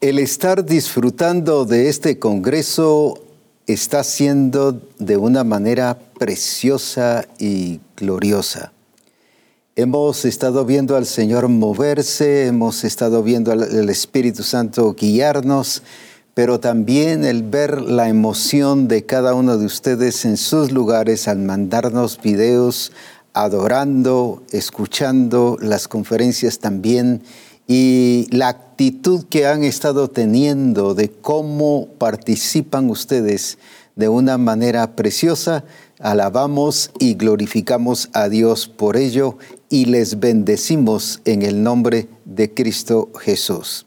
El estar disfrutando de este Congreso está siendo de una manera preciosa y gloriosa. Hemos estado viendo al Señor moverse, hemos estado viendo al Espíritu Santo guiarnos, pero también el ver la emoción de cada uno de ustedes en sus lugares al mandarnos videos, adorando, escuchando las conferencias también y la actitud que han estado teniendo de cómo participan ustedes de una manera preciosa, alabamos y glorificamos a Dios por ello y les bendecimos en el nombre de Cristo Jesús.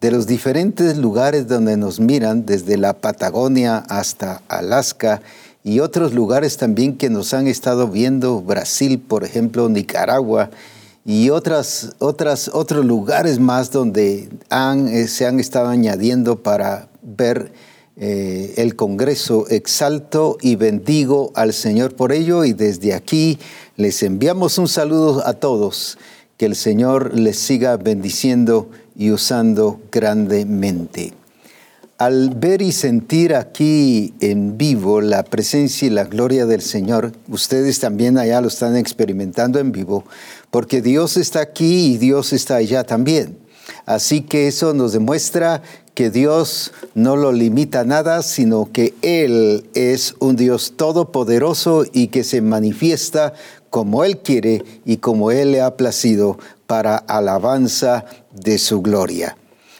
De los diferentes lugares donde nos miran, desde la Patagonia hasta Alaska y otros lugares también que nos han estado viendo, Brasil, por ejemplo, Nicaragua, y otras, otras, otros lugares más donde han, eh, se han estado añadiendo para ver eh, el Congreso. Exalto y bendigo al Señor por ello y desde aquí les enviamos un saludo a todos. Que el Señor les siga bendiciendo y usando grandemente. Al ver y sentir aquí en vivo la presencia y la gloria del Señor, ustedes también allá lo están experimentando en vivo, porque Dios está aquí y Dios está allá también. Así que eso nos demuestra que Dios no lo limita a nada, sino que Él es un Dios todopoderoso y que se manifiesta como Él quiere y como Él le ha placido para alabanza de su gloria.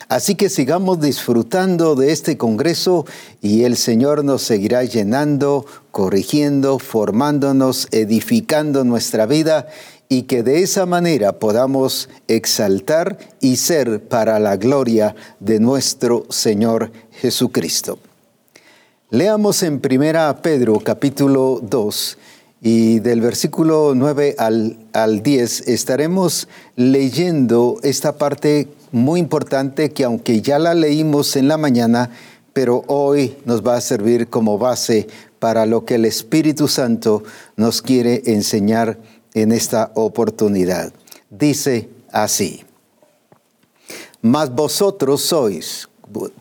Así que sigamos disfrutando de este Congreso y el Señor nos seguirá llenando, corrigiendo, formándonos, edificando nuestra vida y que de esa manera podamos exaltar y ser para la gloria de nuestro Señor Jesucristo. Leamos en primera Pedro capítulo 2 y del versículo 9 al, al 10 estaremos leyendo esta parte muy importante que aunque ya la leímos en la mañana, pero hoy nos va a servir como base para lo que el Espíritu Santo nos quiere enseñar en esta oportunidad. Dice así, mas vosotros sois,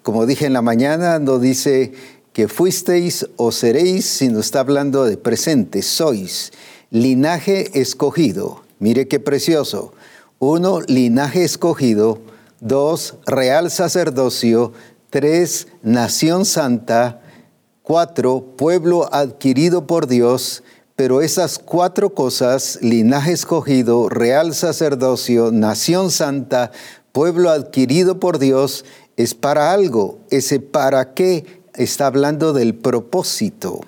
como dije en la mañana, no dice que fuisteis o seréis, sino está hablando de presente, sois linaje escogido. Mire qué precioso. Uno, linaje escogido. Dos, real sacerdocio. Tres, nación santa. Cuatro, pueblo adquirido por Dios pero esas cuatro cosas, linaje escogido, real sacerdocio, nación santa, pueblo adquirido por Dios, es para algo. Ese para qué está hablando del propósito,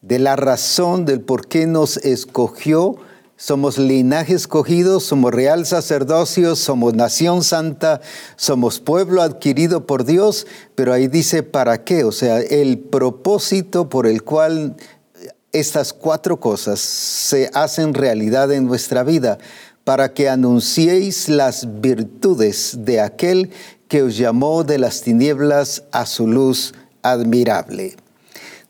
de la razón del por qué nos escogió. Somos linaje escogido, somos real sacerdocio, somos nación santa, somos pueblo adquirido por Dios, pero ahí dice para qué, o sea, el propósito por el cual estas cuatro cosas se hacen realidad en nuestra vida para que anunciéis las virtudes de aquel que os llamó de las tinieblas a su luz admirable.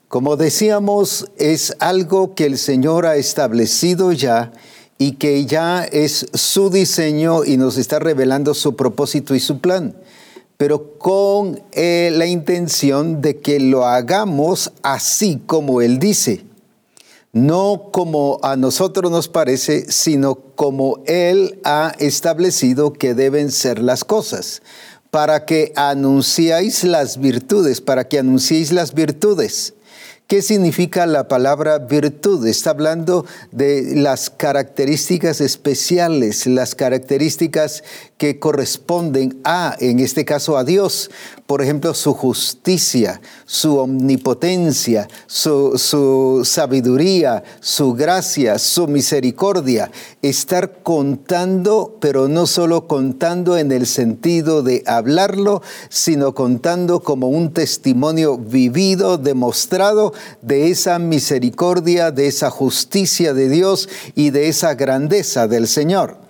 Como decíamos, es algo que el Señor ha establecido ya y que ya es su diseño y nos está revelando su propósito y su plan, pero con eh, la intención de que lo hagamos así como Él dice. No como a nosotros nos parece, sino como Él ha establecido que deben ser las cosas, para que anunciáis las virtudes, para que anunciéis las virtudes. ¿Qué significa la palabra virtud? Está hablando de las características especiales, las características que corresponden a, en este caso, a Dios. Por ejemplo, su justicia, su omnipotencia, su, sabiduría, su gracia, su misericordia. Estar contando, pero no solo contando en el sentido de hablarlo, sino contando como un testimonio vivido, demostrado de esa misericordia, de esa justicia de Dios y de esa grandeza del Señor.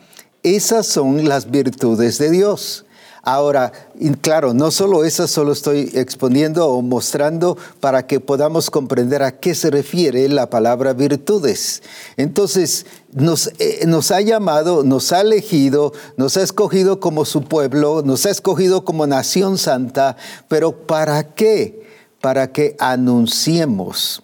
Esas son las virtudes de Dios. Ahora, claro, no solo eso, solo estoy exponiendo o mostrando para que podamos comprender a qué se refiere la palabra virtudes. Entonces, nos, eh, nos, ha llamado, nos ha elegido, nos ha escogido como su pueblo, nos ha escogido como nación santa, pero ¿para qué? Para que anunciemos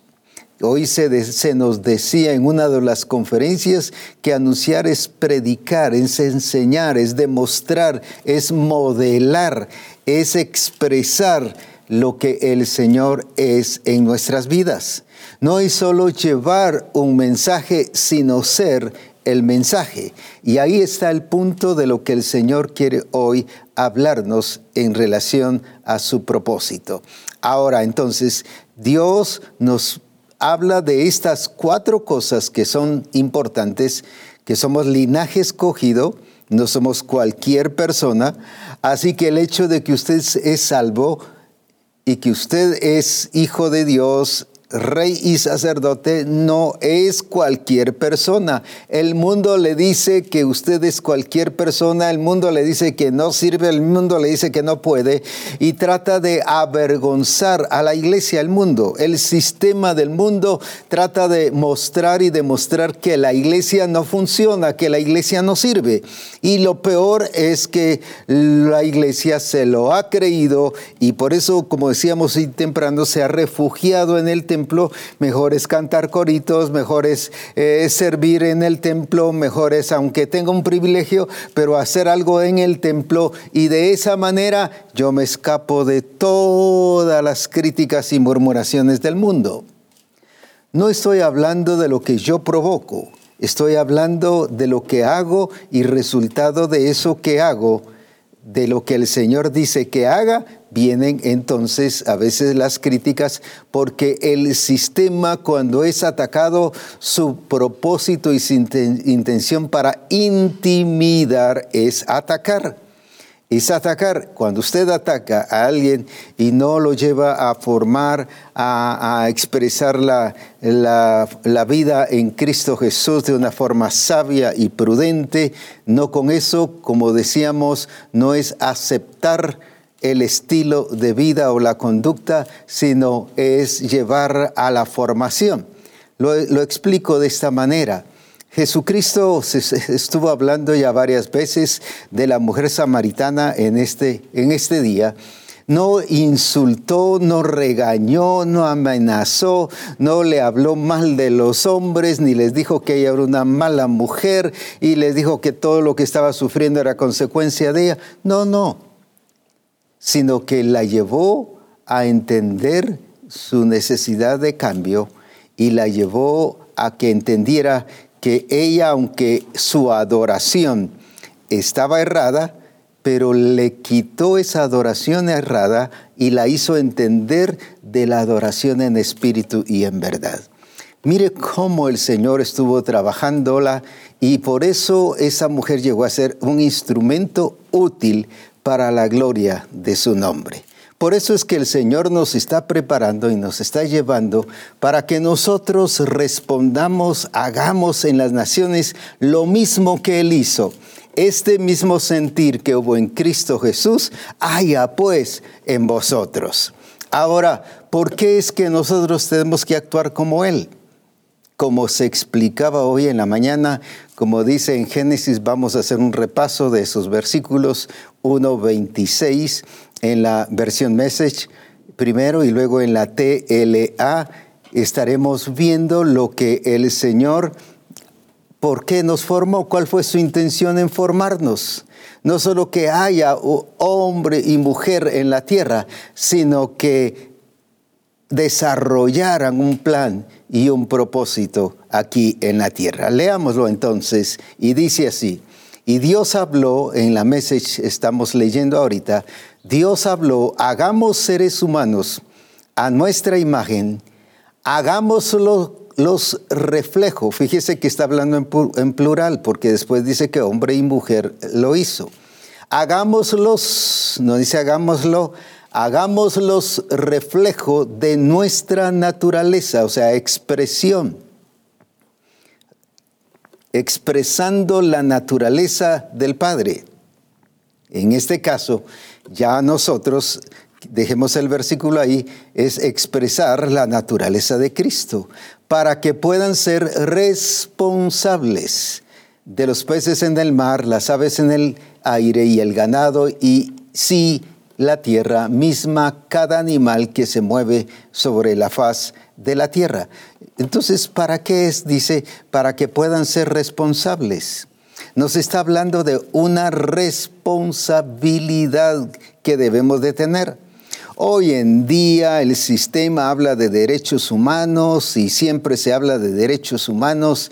Hoy se, nos decía en una de las conferencias que anunciar es predicar, es enseñar, es demostrar, es modelar, es expresar lo que el Señor es en nuestras vidas. No es solo llevar un mensaje, sino ser el mensaje. Y ahí está el punto de lo que el Señor quiere hoy hablarnos en relación a su propósito. Ahora, entonces, Dios nos habla de estas cuatro cosas que son importantes, que somos linaje escogido, no somos cualquier persona, así que el hecho de que usted es salvo y que usted es hijo de Dios rey y sacerdote no es cualquier persona. El mundo le dice que usted es cualquier persona, el mundo le dice que no sirve, el mundo le dice que no puede y trata de avergonzar a la iglesia, al mundo. El sistema del mundo trata de mostrar y demostrar que la iglesia no funciona, que la iglesia no sirve. Y lo peor es que la iglesia se lo ha creído y por eso, como decíamos temprano, se ha refugiado en el templo mejor es cantar coritos, mejor es eh, servir en el templo, mejor es, aunque tenga un privilegio, pero hacer algo en el templo y de esa manera yo me escapo de todas las críticas y murmuraciones del mundo. No estoy hablando de lo que yo provoco, estoy hablando de lo que hago y resultado de eso que hago, de lo que el Señor dice que haga, vienen entonces a veces las críticas porque el sistema cuando es atacado, su propósito y su intención para intimidar es atacar. Es atacar. Cuando usted ataca a alguien y no lo lleva a formar, a, expresar la, la vida en Cristo Jesús de una forma sabia y prudente, no con eso, como decíamos, no es aceptar el estilo de vida o la conducta, sino es llevar a la formación. Lo, explico de esta manera. Jesucristo estuvo hablando ya varias veces de la mujer samaritana en este, en este día. No insultó, no regañó, no amenazó, no le habló mal de los hombres, ni les dijo que ella era una mala mujer y les dijo que todo lo que estaba sufriendo era consecuencia de ella. No, no sino que la llevó a entender su necesidad de cambio y la llevó a que entendiera que ella, aunque su adoración estaba errada, pero le quitó esa adoración errada y la hizo entender de la adoración en espíritu y en verdad. Mire cómo el Señor estuvo trabajándola y por eso esa mujer llegó a ser un instrumento útil para la gloria de su nombre. Por eso es que el Señor nos está preparando y nos está llevando para que nosotros respondamos, hagamos en las naciones lo mismo que Él hizo. Este mismo sentir que hubo en Cristo Jesús, haya pues en vosotros. Ahora, ¿por qué es que nosotros tenemos que actuar como Él? Como se explicaba hoy en la mañana, como dice en Génesis, vamos a hacer un repaso de esos versículos 1.26 en la versión Message primero y luego en la TLA estaremos viendo lo que el Señor, por qué nos formó, cuál fue su intención en formarnos. No solo que haya hombre y mujer en la tierra, sino que desarrollaran un plan y un propósito aquí en la tierra. Leámoslo entonces y dice así. Y Dios habló, en la message estamos leyendo ahorita, Dios habló, hagamos seres humanos a nuestra imagen, hagámoslo los reflejos. Fíjese que está hablando en, plural, porque después dice que hombre y mujer lo hizo. Hagámoslos, no dice hagámoslo, hagámoslos reflejo de nuestra naturaleza, o sea, expresión expresando la naturaleza del Padre. En este caso, ya nosotros, dejemos el versículo ahí, es expresar la naturaleza de Cristo para que puedan ser responsables de los peces en el mar, las aves en el aire y el ganado y sí la tierra misma, cada animal que se mueve sobre la faz de la tierra. Entonces, ¿para qué es? Dice, para que puedan ser responsables. Nos está hablando de una responsabilidad que debemos de tener. Hoy en día el sistema habla de derechos humanos y siempre se habla de derechos humanos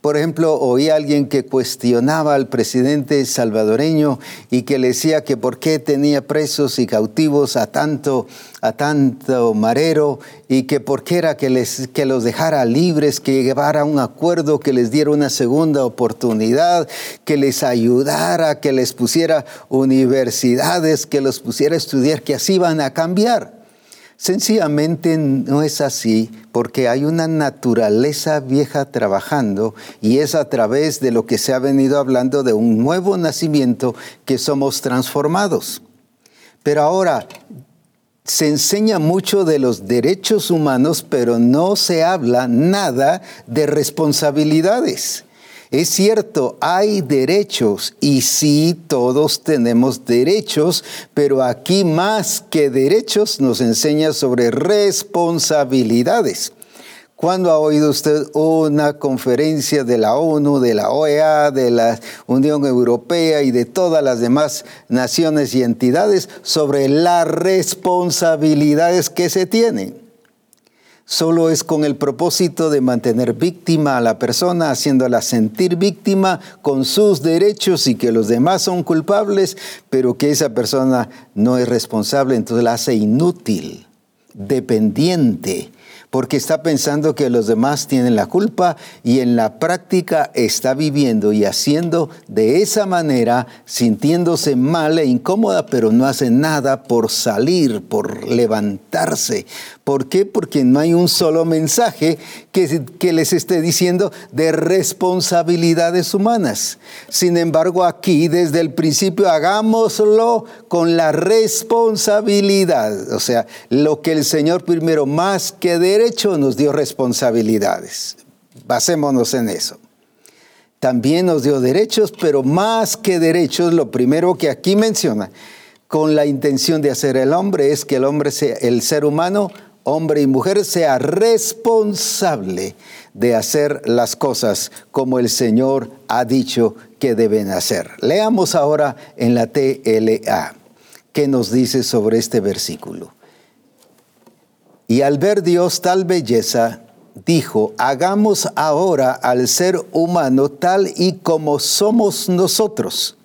por ejemplo, oí a alguien que cuestionaba al presidente salvadoreño y que le decía que por qué tenía presos y cautivos a tanto, a tanto marero y que por qué era que, les, que los dejara libres, que llevara un acuerdo, que les diera una segunda oportunidad, que les ayudara, que les pusiera universidades, que los pusiera a estudiar, que así van a cambiar. Sencillamente no es así porque hay una naturaleza vieja trabajando y es a través de lo que se ha venido hablando de un nuevo nacimiento que somos transformados. Pero ahora se enseña mucho de los derechos humanos, pero no se habla nada de responsabilidades. Es cierto, hay derechos y sí, todos tenemos derechos, pero aquí más que derechos nos enseña sobre responsabilidades. ¿Cuándo ha oído usted una conferencia de la ONU, de la OEA, de la Unión Europea y de todas las demás naciones y entidades sobre las responsabilidades que se tienen? Solo es con el propósito de mantener víctima a la persona, haciéndola sentir víctima con sus derechos y que los demás son culpables, pero que esa persona no es responsable, entonces la hace inútil, dependiente, porque está pensando que los demás tienen la culpa y en la práctica está viviendo y haciendo de esa manera, sintiéndose mal e incómoda, pero no hace nada por salir, por levantarse, ¿Por qué? Porque no hay un solo mensaje que, que, les esté diciendo de responsabilidades humanas. Sin embargo, aquí desde el principio hagámoslo con la responsabilidad. O sea, lo que el Señor primero más que derecho nos dio responsabilidades. Basémonos en eso. También nos dio derechos, pero más que derechos, lo primero que aquí menciona, con la intención de hacer el hombre, es que el hombre sea, el ser humano, hombre y mujer, sea responsable de hacer las cosas como el Señor ha dicho que deben hacer. Leamos ahora en la TLA qué nos dice sobre este versículo. Y al ver Dios tal belleza, dijo, hagamos ahora al ser humano tal y como somos nosotros.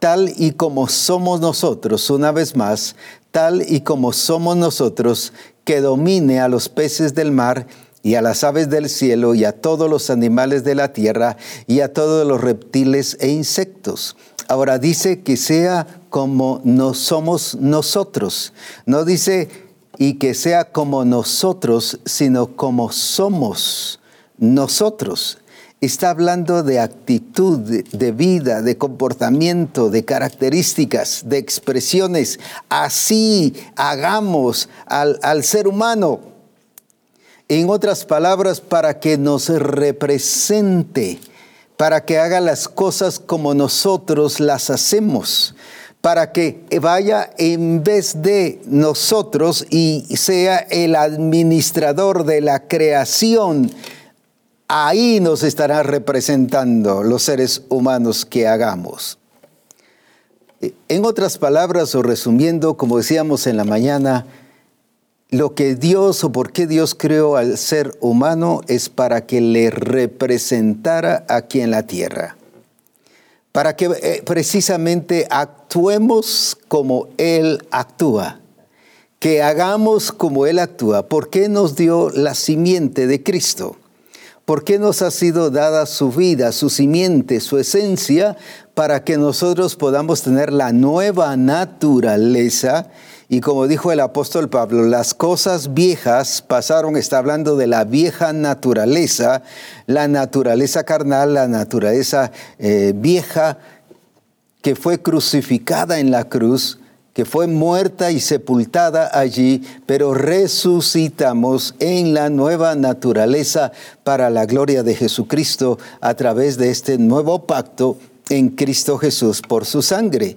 Tal y como somos nosotros, una vez más, tal y como somos nosotros, que domine a los peces del mar y a las aves del cielo y a todos los animales de la tierra y a todos los reptiles e insectos. Ahora dice que sea como no somos nosotros. No dice y que sea como nosotros, sino como somos nosotros está hablando de actitud, de vida, de comportamiento, de características, de expresiones. Así hagamos al, al ser humano. En otras palabras, para que nos represente, para que haga las cosas como nosotros las hacemos, para que vaya en vez de nosotros y sea el administrador de la creación ahí nos estará representando los seres humanos que hagamos. En otras palabras, o resumiendo, como decíamos en la mañana, lo que Dios o por qué Dios creó al ser humano es para que le representara aquí en la tierra, para que eh, precisamente actuemos como Él actúa, que hagamos como Él actúa. ¿Por qué nos dio la simiente de Cristo? ¿Por qué nos ha sido dada su vida, su simiente, su esencia, para que nosotros podamos tener la nueva naturaleza? Y como dijo el apóstol Pablo, las cosas viejas pasaron, está hablando de la vieja naturaleza, la naturaleza carnal, la naturaleza eh, vieja, que fue crucificada en la cruz, que fue muerta y sepultada allí, pero resucitamos en la nueva naturaleza para la gloria de Jesucristo a través de este nuevo pacto en Cristo Jesús por su sangre.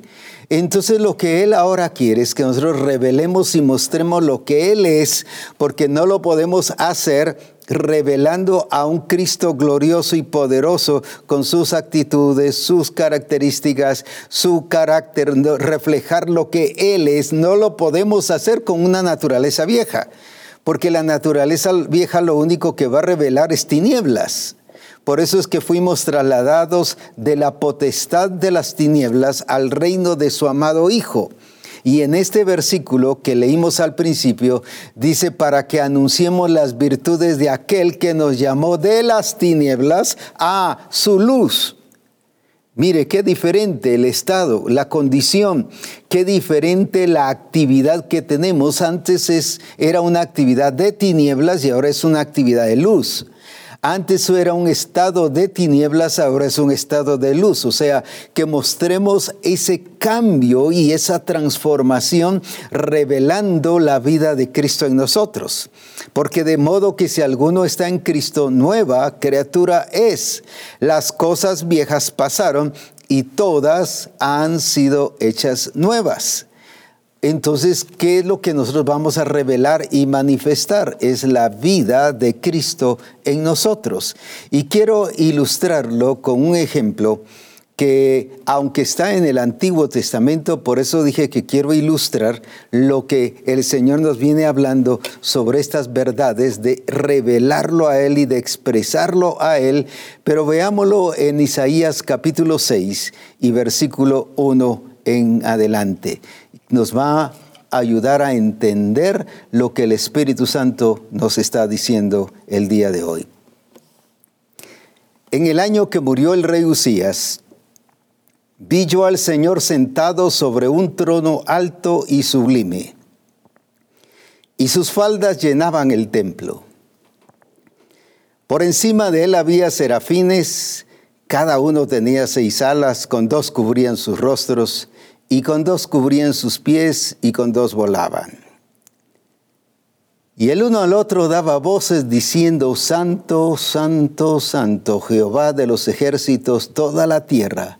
Entonces lo que Él ahora quiere es que nosotros revelemos y mostremos lo que Él es, porque no lo podemos hacer revelando a un Cristo glorioso y poderoso con sus actitudes, sus características, su carácter, reflejar lo que Él es, no lo podemos hacer con una naturaleza vieja, porque la naturaleza vieja lo único que va a revelar es tinieblas. Por eso es que fuimos trasladados de la potestad de las tinieblas al reino de su amado Hijo. Y en este versículo que leímos al principio, dice, para que anunciemos las virtudes de aquel que nos llamó de las tinieblas a su luz. Mire, qué diferente el estado, la condición, qué diferente la actividad que tenemos. Antes es, era una actividad de tinieblas y ahora es una actividad de luz. Antes era un estado de tinieblas, ahora es un estado de luz. O sea, que mostremos ese cambio y esa transformación revelando la vida de Cristo en nosotros. Porque de modo que si alguno está en Cristo, nueva criatura es. Las cosas viejas pasaron y todas han sido hechas nuevas. Entonces, ¿qué es lo que nosotros vamos a revelar y manifestar? Es la vida de Cristo en nosotros. Y quiero ilustrarlo con un ejemplo que, aunque está en el Antiguo Testamento, por eso dije que quiero ilustrar lo que el Señor nos viene hablando sobre estas verdades, de revelarlo a Él y de expresarlo a Él, pero veámoslo en Isaías capítulo 6 y versículo 1 en adelante nos va a ayudar a entender lo que el Espíritu Santo nos está diciendo el día de hoy. En el año que murió el rey Usías, vi yo al Señor sentado sobre un trono alto y sublime, y sus faldas llenaban el templo. Por encima de él había serafines, cada uno tenía seis alas, con dos cubrían sus rostros, y con dos cubrían sus pies y con dos volaban. Y el uno al otro daba voces diciendo, Santo, Santo, Santo, Jehová de los ejércitos, toda la tierra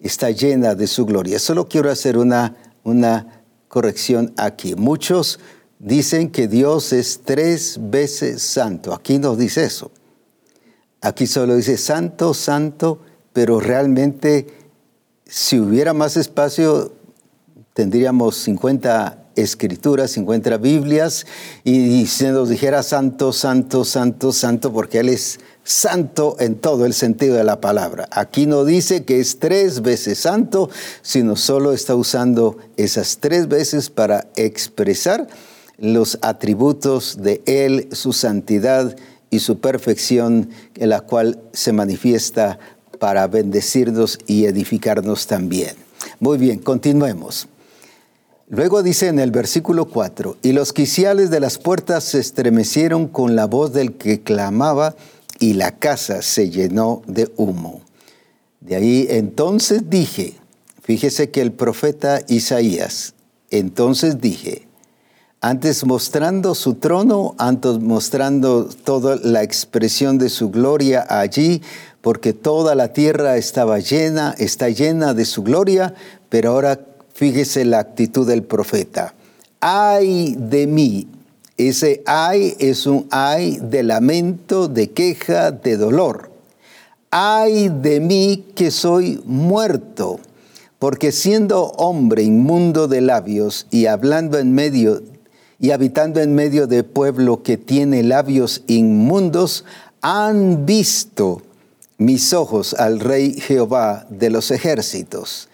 está llena de su gloria. Solo quiero hacer una, una corrección aquí. Muchos dicen que Dios es tres veces santo. Aquí no dice eso. Aquí solo dice santo, santo, pero realmente si hubiera más espacio, tendríamos 50 escrituras, 50 Biblias, y se nos dijera santo, santo, santo, santo, porque Él es santo en todo el sentido de la palabra. Aquí no dice que es tres veces santo, sino solo está usando esas tres veces para expresar los atributos de Él, su santidad y su perfección, en la cual se manifiesta para bendecirnos y edificarnos también. Muy bien, continuemos. Luego dice en el versículo 4, y los quiciales de las puertas se estremecieron con la voz del que clamaba y la casa se llenó de humo. De ahí entonces dije, fíjese que el profeta Isaías, entonces dije, antes mostrando su trono, antes mostrando toda la expresión de su gloria allí, porque toda la tierra estaba llena, está llena de su gloria, pero ahora fíjese la actitud del profeta. Ay de mí. Ese ay es un ay de lamento, de queja, de dolor. Ay de mí que soy muerto, porque siendo hombre inmundo de labios y hablando en medio y habitando en medio de pueblo que tiene labios inmundos, han visto mis ojos al Rey Jehová de los ejércitos.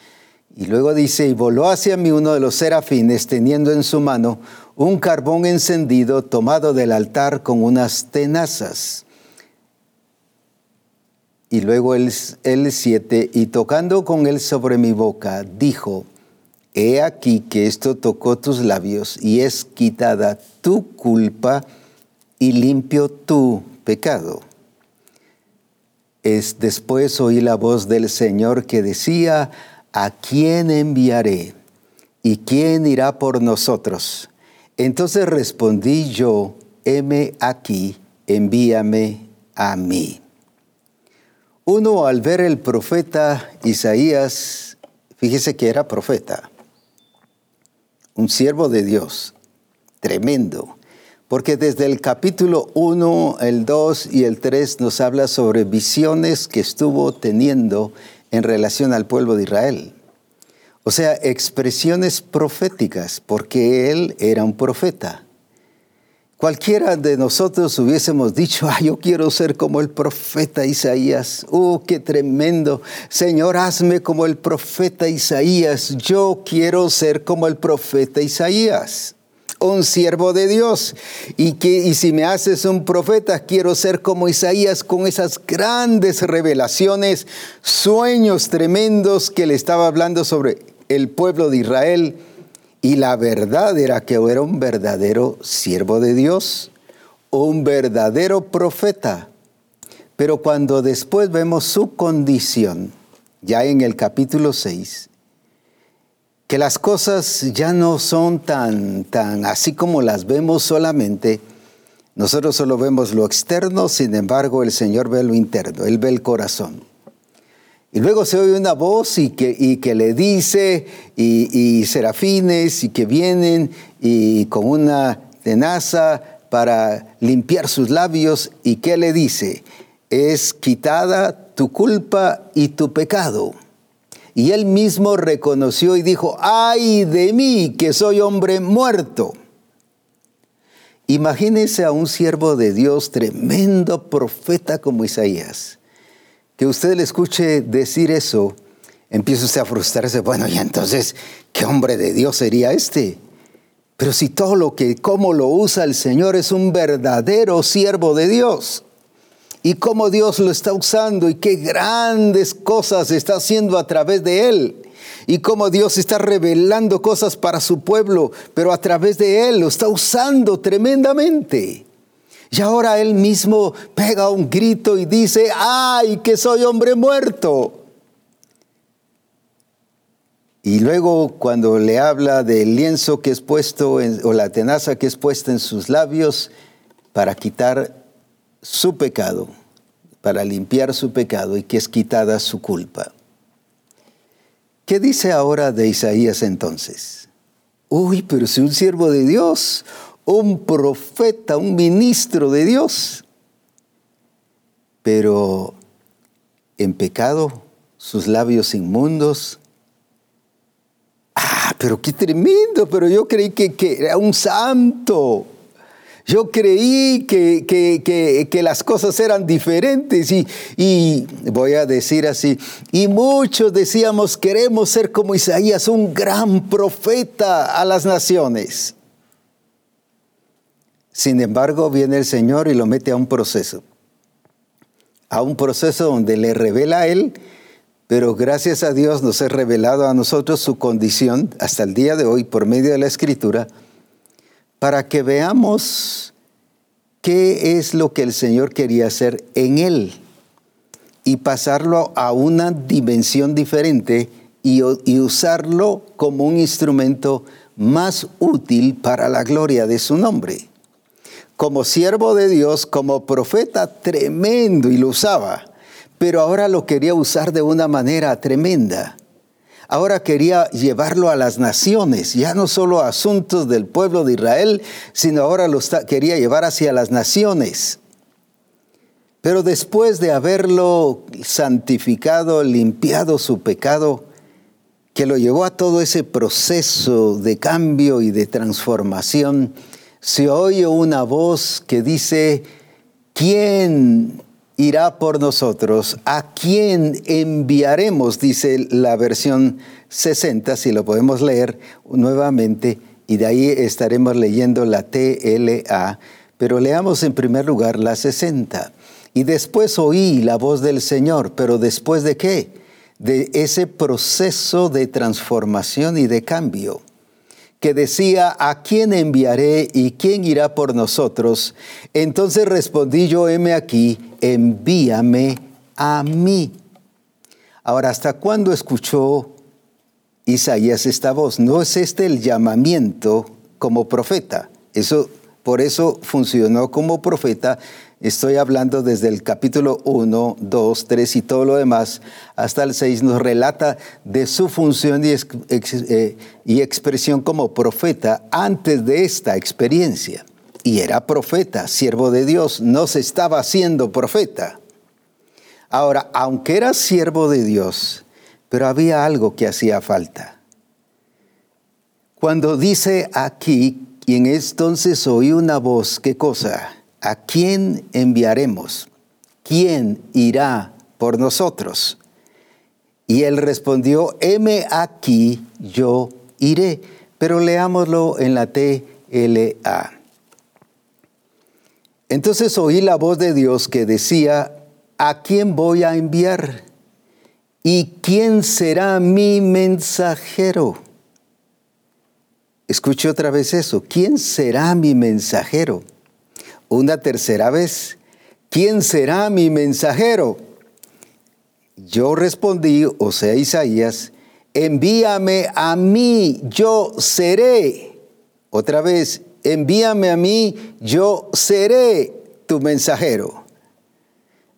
Y luego dice, y voló hacia mí uno de los serafines teniendo en su mano un carbón encendido tomado del altar con unas tenazas. Y luego el, el siete, y tocando con él sobre mi boca, dijo, He aquí que esto tocó tus labios y es quitada tu culpa y limpio tu pecado es después oí la voz del Señor que decía, ¿a quién enviaré? ¿Y quién irá por nosotros? Entonces respondí yo, heme aquí, envíame a mí. Uno al ver el profeta Isaías, fíjese que era profeta, un siervo de Dios, tremendo, porque desde el capítulo 1, el 2 y el 3 nos habla sobre visiones que estuvo teniendo en relación al pueblo de Israel. O sea, expresiones proféticas, porque él era un profeta. Cualquiera de nosotros hubiésemos dicho, ah, yo quiero ser como el profeta Isaías. ¡Oh, qué tremendo! Señor, hazme como el profeta Isaías. Yo quiero ser como el profeta Isaías un siervo de Dios. Y, que, y si me haces un profeta, quiero ser como Isaías con esas grandes revelaciones, sueños tremendos que le estaba hablando sobre el pueblo de Israel. Y la verdad era que era un verdadero siervo de Dios, un verdadero profeta. Pero cuando después vemos su condición, ya en el capítulo 6, que las cosas ya no son tan, tan así como las vemos solamente. Nosotros solo vemos lo externo, sin embargo el Señor ve lo interno, Él ve el corazón. Y luego se oye una voz y que, le dice, y, serafines, y que vienen y con una tenaza para limpiar sus labios, y que le dice, es quitada tu culpa y tu pecado. Y él mismo reconoció y dijo, ay de mí que soy hombre muerto. Imagínese a un siervo de Dios, tremendo profeta como Isaías, que usted le escuche decir eso, empieza usted a frustrarse, bueno, y entonces, ¿qué hombre de Dios sería este? Pero si todo lo que, cómo lo usa el Señor es un verdadero siervo de Dios y cómo Dios lo está usando y qué grandes cosas está haciendo a través de él. Y cómo Dios está revelando cosas para su pueblo, pero a través de él lo está usando tremendamente. Y ahora él mismo pega un grito y dice, ay, que soy hombre muerto. Y luego cuando le habla del lienzo que es puesto, o la tenaza que es puesta en sus labios para quitar su pecado, para limpiar su pecado y que es quitada su culpa. ¿Qué dice ahora de Isaías entonces? Uy, pero si un siervo de Dios, un profeta, un ministro de Dios, pero en pecado, sus labios inmundos. Ah, pero qué tremendo, pero yo creí que, que era un santo. Yo creí que, las cosas eran diferentes y, y, voy a decir así, y muchos decíamos, queremos ser como Isaías, un gran profeta a las naciones. Sin embargo, viene el Señor y lo mete a un proceso, a un proceso donde le revela a Él, pero gracias a Dios nos ha revelado a nosotros su condición hasta el día de hoy por medio de la Escritura para que veamos qué es lo que el Señor quería hacer en él y pasarlo a una dimensión diferente y, usarlo como un instrumento más útil para la gloria de su nombre. Como siervo de Dios, como profeta tremendo y lo usaba, pero ahora lo quería usar de una manera tremenda ahora quería llevarlo a las naciones, ya no solo a asuntos del pueblo de Israel, sino ahora lo quería llevar hacia las naciones. Pero después de haberlo santificado, limpiado su pecado, que lo llevó a todo ese proceso de cambio y de transformación, se oye una voz que dice, ¿quién irá por nosotros. ¿A quién enviaremos? Dice la versión 60, si lo podemos leer nuevamente, y de ahí estaremos leyendo la TLA. Pero leamos en primer lugar la 60. Y después oí la voz del Señor, pero después de qué? De ese proceso de transformación y de cambio que decía, ¿a quién enviaré y quién irá por nosotros? Entonces respondí yo, heme aquí, envíame a mí. Ahora, ¿hasta cuándo escuchó Isaías esta voz. No es este el llamamiento como profeta. Eso, por eso funcionó como profeta. Estoy hablando desde el capítulo 1, 2, 3 y todo lo demás hasta el 6. Nos relata de su función y, eh, y expresión como profeta antes de esta experiencia. Y era profeta, siervo de Dios, no se estaba haciendo profeta. Ahora, aunque era siervo de Dios, pero había algo que hacía falta. Cuando dice aquí, y en entonces oí una voz, ¿qué cosa? ¿A quién enviaremos? ¿Quién irá por nosotros? Y él respondió, heme aquí, yo iré. Pero leámoslo en la TLA. Entonces oí la voz de Dios que decía, ¿a quién voy a enviar? ¿Y quién será mi mensajero? Escuche otra vez eso. ¿Quién será mi mensajero? Una tercera vez. ¿Quién será mi mensajero? Yo respondí, o sea, Isaías, envíame a mí, yo seré. Otra vez, envíame a mí, yo seré tu mensajero.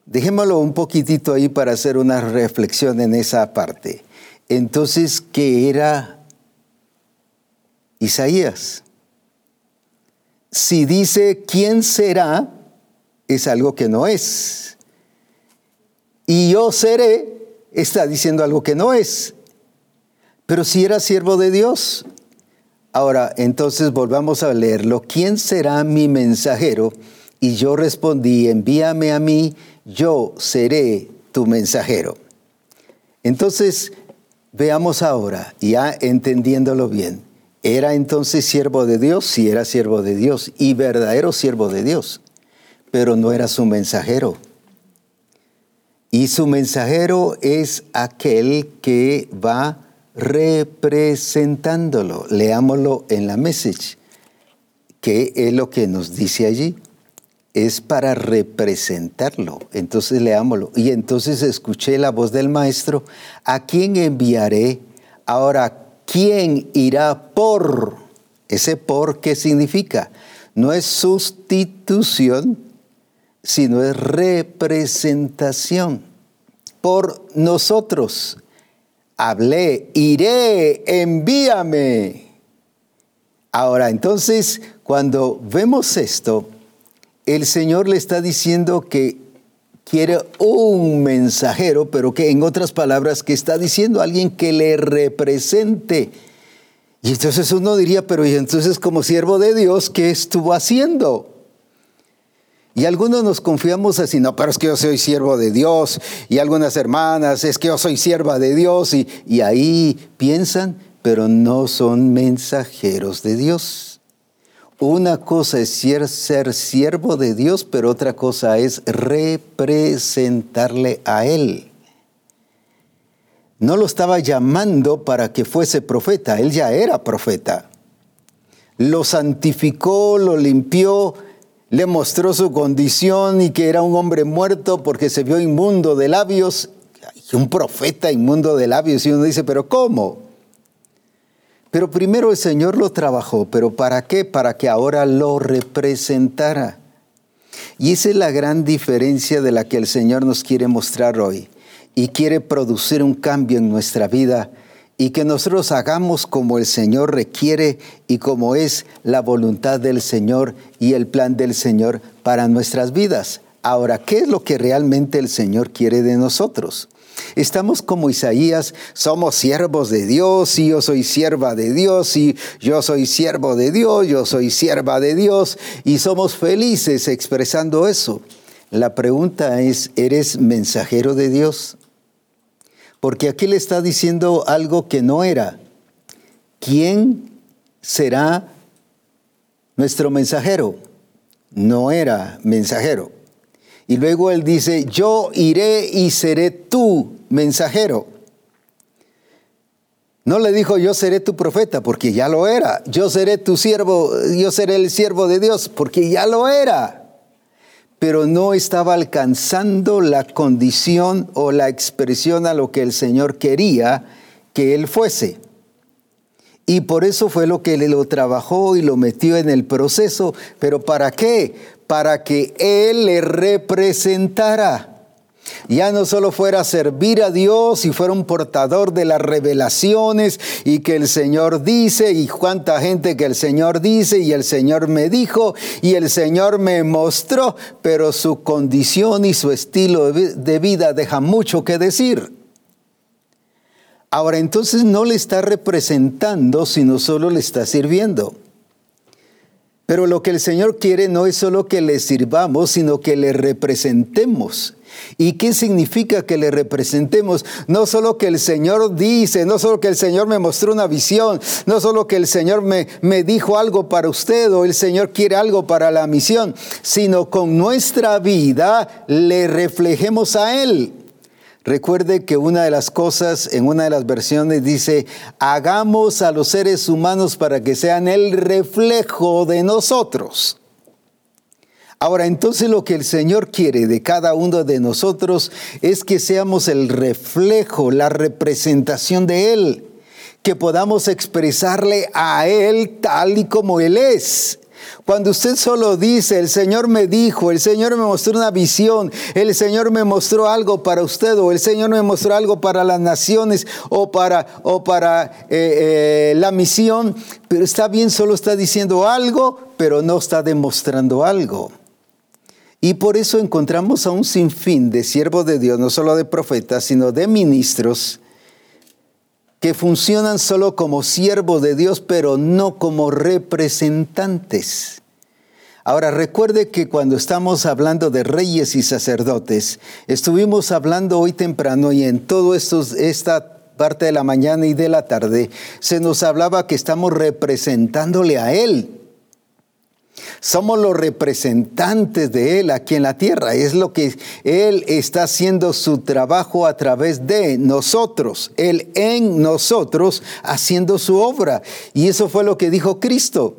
Dejémoslo un poquitito ahí para hacer una reflexión en esa parte. Entonces, ¿qué era Isaías? Si dice quién será, es algo que no es. Y yo seré, está diciendo algo que no es. Pero si era siervo de Dios. Ahora, entonces volvamos a leerlo. ¿Quién será mi mensajero? Y yo respondí, envíame a mí yo seré tu mensajero. Entonces, veamos ahora, ya entendiéndolo bien, ¿era entonces siervo de Dios? Sí, era siervo de Dios y verdadero siervo de Dios, pero no era su mensajero. Y su mensajero es aquel que va representándolo. Leámoslo en la message, que es lo que nos dice allí es para representarlo. Entonces leámoslo. Y entonces escuché la voz del maestro, ¿a quién enviaré? Ahora, ¿quién irá por? Ese por, ¿qué significa? No es sustitución, sino es representación. Por nosotros. Hablé, iré, envíame. Ahora, entonces, cuando vemos esto, el Señor le está diciendo que quiere un mensajero, pero que en otras palabras, que está diciendo alguien que le represente. Y entonces uno diría, pero y entonces como siervo de Dios, ¿qué estuvo haciendo? Y algunos nos confiamos así, no, pero es que yo soy siervo de Dios, y algunas hermanas, es que yo soy sierva de Dios, y, y ahí piensan, pero no son mensajeros de Dios. Una cosa es ser, siervo de Dios, pero otra cosa es representarle a Él. No lo estaba llamando para que fuese profeta, Él ya era profeta. Lo santificó, lo limpió, le mostró su condición y que era un hombre muerto porque se vio inmundo de labios. Un profeta inmundo de labios. Y uno dice, pero ¿cómo? Pero primero el Señor lo trabajó, pero ¿para qué? Para que ahora lo representara. Y esa es la gran diferencia de la que el Señor nos quiere mostrar hoy. Y quiere producir un cambio en nuestra vida y que nosotros hagamos como el Señor requiere y como es la voluntad del Señor y el plan del Señor para nuestras vidas. Ahora, ¿qué es lo que realmente el Señor quiere de nosotros? Estamos como Isaías, somos siervos de Dios y yo soy sierva de Dios y yo soy siervo de Dios, yo soy sierva de Dios y somos felices expresando eso. La pregunta es, ¿eres mensajero de Dios? Porque aquí le está diciendo algo que no era. ¿Quién será nuestro mensajero? No era mensajero. Y luego él dice, yo iré y seré tu mensajero. No le dijo, yo seré tu profeta, porque ya lo era. Yo seré tu siervo, yo seré el siervo de Dios, porque ya lo era. Pero no estaba alcanzando la condición o la expresión a lo que el Señor quería que él fuese. Y por eso fue lo que le lo trabajó y lo metió en el proceso. ¿Pero para qué? Para que Él le representara ya no solo fuera a servir a Dios y fuera un portador de las revelaciones y que el Señor dice y cuánta gente que el Señor dice y el Señor me dijo y el Señor me mostró, pero su condición y su estilo de vida deja mucho que decir. Ahora entonces no le está representando, sino solo le está sirviendo. Pero lo que el Señor quiere no es solo que le sirvamos, sino que le representemos. ¿Y qué significa que le representemos? No solo que el Señor dice, no solo que el Señor me mostró una visión, no solo que el Señor me, me dijo algo para usted o el Señor quiere algo para la misión, sino con nuestra vida le reflejemos a Él. Recuerde que una de las cosas en una de las versiones dice, hagamos a los seres humanos para que sean el reflejo de nosotros. Ahora, entonces lo que el Señor quiere de cada uno de nosotros es que seamos el reflejo, la representación de Él, que podamos expresarle a Él tal y como Él es. Cuando usted solo dice, el Señor me dijo, el Señor me mostró una visión, el Señor me mostró algo para usted o el Señor me mostró algo para las naciones o para, o para eh, eh, la misión, pero está bien, solo está diciendo algo, pero no está demostrando algo. Y por eso encontramos a un sinfín de siervos de Dios, no solo de profetas, sino de ministros, que funcionan solo como siervos de Dios, pero no como representantes. Ahora recuerde que cuando estamos hablando de reyes y sacerdotes, estuvimos hablando hoy temprano y en esto, esta parte de la mañana y de la tarde, se nos hablaba que estamos representándole a Él. Somos los representantes de Él aquí en la tierra. Es lo que Él está haciendo su trabajo a través de nosotros. Él en nosotros haciendo su obra. Y eso fue lo que dijo Cristo.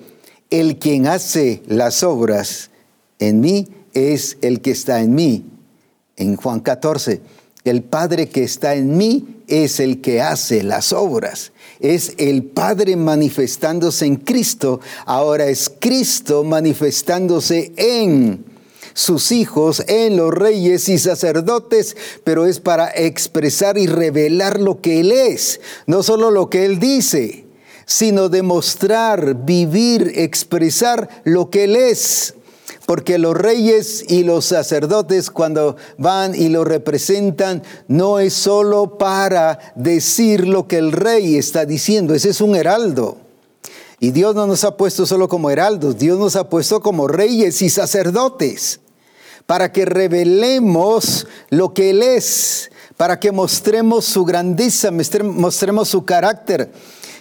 El quien hace las obras en mí es el que está en mí. En Juan 14. El Padre que está en mí es el que hace las obras es el Padre manifestándose en Cristo, ahora es Cristo manifestándose en sus hijos, en los reyes y sacerdotes, pero es para expresar y revelar lo que Él es, no solo lo que Él dice, sino demostrar, vivir, expresar lo que Él es. Porque los reyes y los sacerdotes cuando van y lo representan no es solo para decir lo que el rey está diciendo, ese es un heraldo. Y Dios no nos ha puesto solo como heraldos, Dios nos ha puesto como reyes y sacerdotes para que revelemos lo que Él es, para que mostremos su grandeza, mostremos su carácter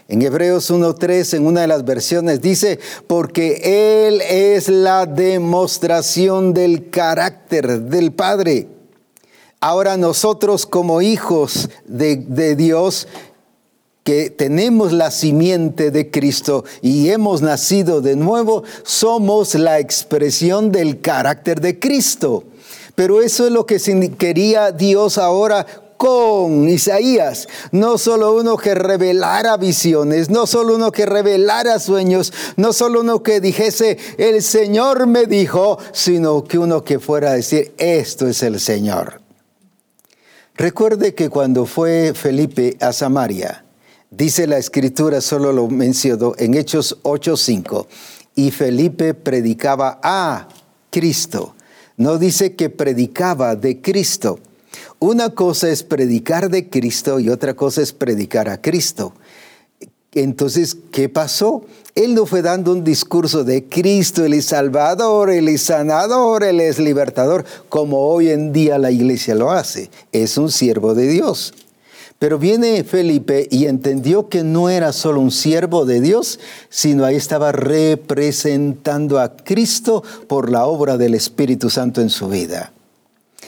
en Hebreos 1.3, en una de las versiones, dice, porque Él es la demostración del carácter del Padre. Ahora nosotros como hijos de, de Dios, que tenemos la simiente de Cristo y hemos nacido de nuevo, somos la expresión del carácter de Cristo. Pero eso es lo que quería Dios ahora con Isaías. No solo uno que revelara visiones, no solo uno que revelara sueños, no solo uno que dijese, el Señor me dijo, sino que uno que fuera a decir, esto es el Señor. Recuerde que cuando fue Felipe a Samaria, dice la escritura, solo lo mencionó en Hechos 8:5, y Felipe predicaba a Cristo. No dice que predicaba de Cristo. Una cosa es predicar de Cristo y otra cosa es predicar a Cristo. Entonces, ¿qué pasó? Él no fue dando un discurso de Cristo, Él es Salvador, Él es sanador, Él es libertador, como hoy en día la iglesia lo hace. Es un siervo de Dios. Pero viene Felipe y entendió que no era solo un siervo de Dios, sino ahí estaba representando a Cristo por la obra del Espíritu Santo en su vida.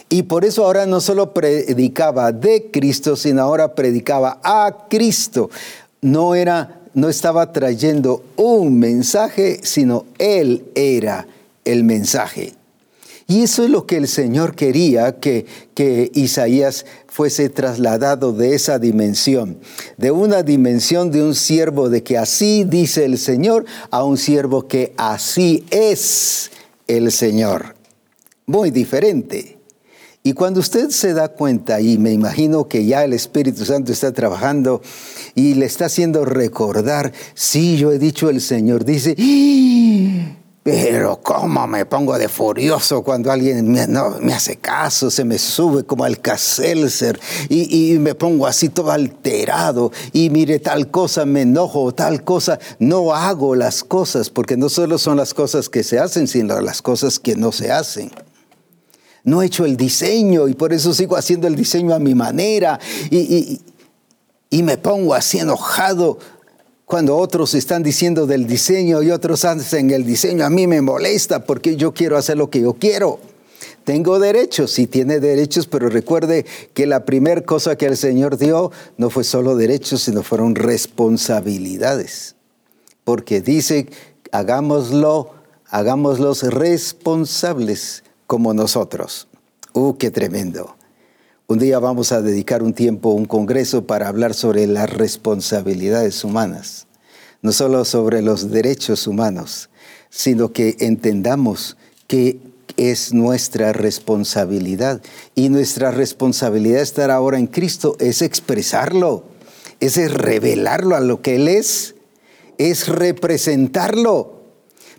Y por eso ahora no solo predicaba de Cristo, sino ahora predicaba a Cristo. No era no estaba trayendo un mensaje, sino él era el mensaje. Y eso es lo que el Señor quería, que, que Isaías fuese trasladado de esa dimensión, de una dimensión de un siervo de que así dice el Señor, a un siervo que así es el Señor. Muy diferente. Y cuando usted se da cuenta, y me imagino que ya el Espíritu Santo está trabajando y le está haciendo recordar, sí, yo he dicho el Señor, dice, ¡Ah! pero cómo me pongo de furioso cuando alguien me, no, me hace caso, se me sube como al caselser y, y me pongo así todo alterado y mire tal cosa, me enojo, tal cosa, no hago las cosas, porque no solo son las cosas que se hacen, sino las cosas que no se hacen no he hecho el diseño y por eso sigo haciendo el diseño a mi manera y, me pongo así enojado cuando otros están diciendo del diseño y otros hacen el diseño. A mí me molesta porque yo quiero hacer lo que yo quiero. Tengo derechos, sí tiene derechos, pero recuerde que la primera cosa que el Señor dio no fue solo derechos, sino fueron responsabilidades. Porque dice, hagámoslo, hagámoslos responsables como nosotros. ¡Uh, qué tremendo! Un día vamos a dedicar un tiempo, un congreso para hablar sobre las responsabilidades humanas, no solo sobre los derechos humanos, sino que entendamos que es nuestra responsabilidad. Y nuestra responsabilidad estar ahora en Cristo es expresarlo, es revelarlo a lo que Él es, es representarlo.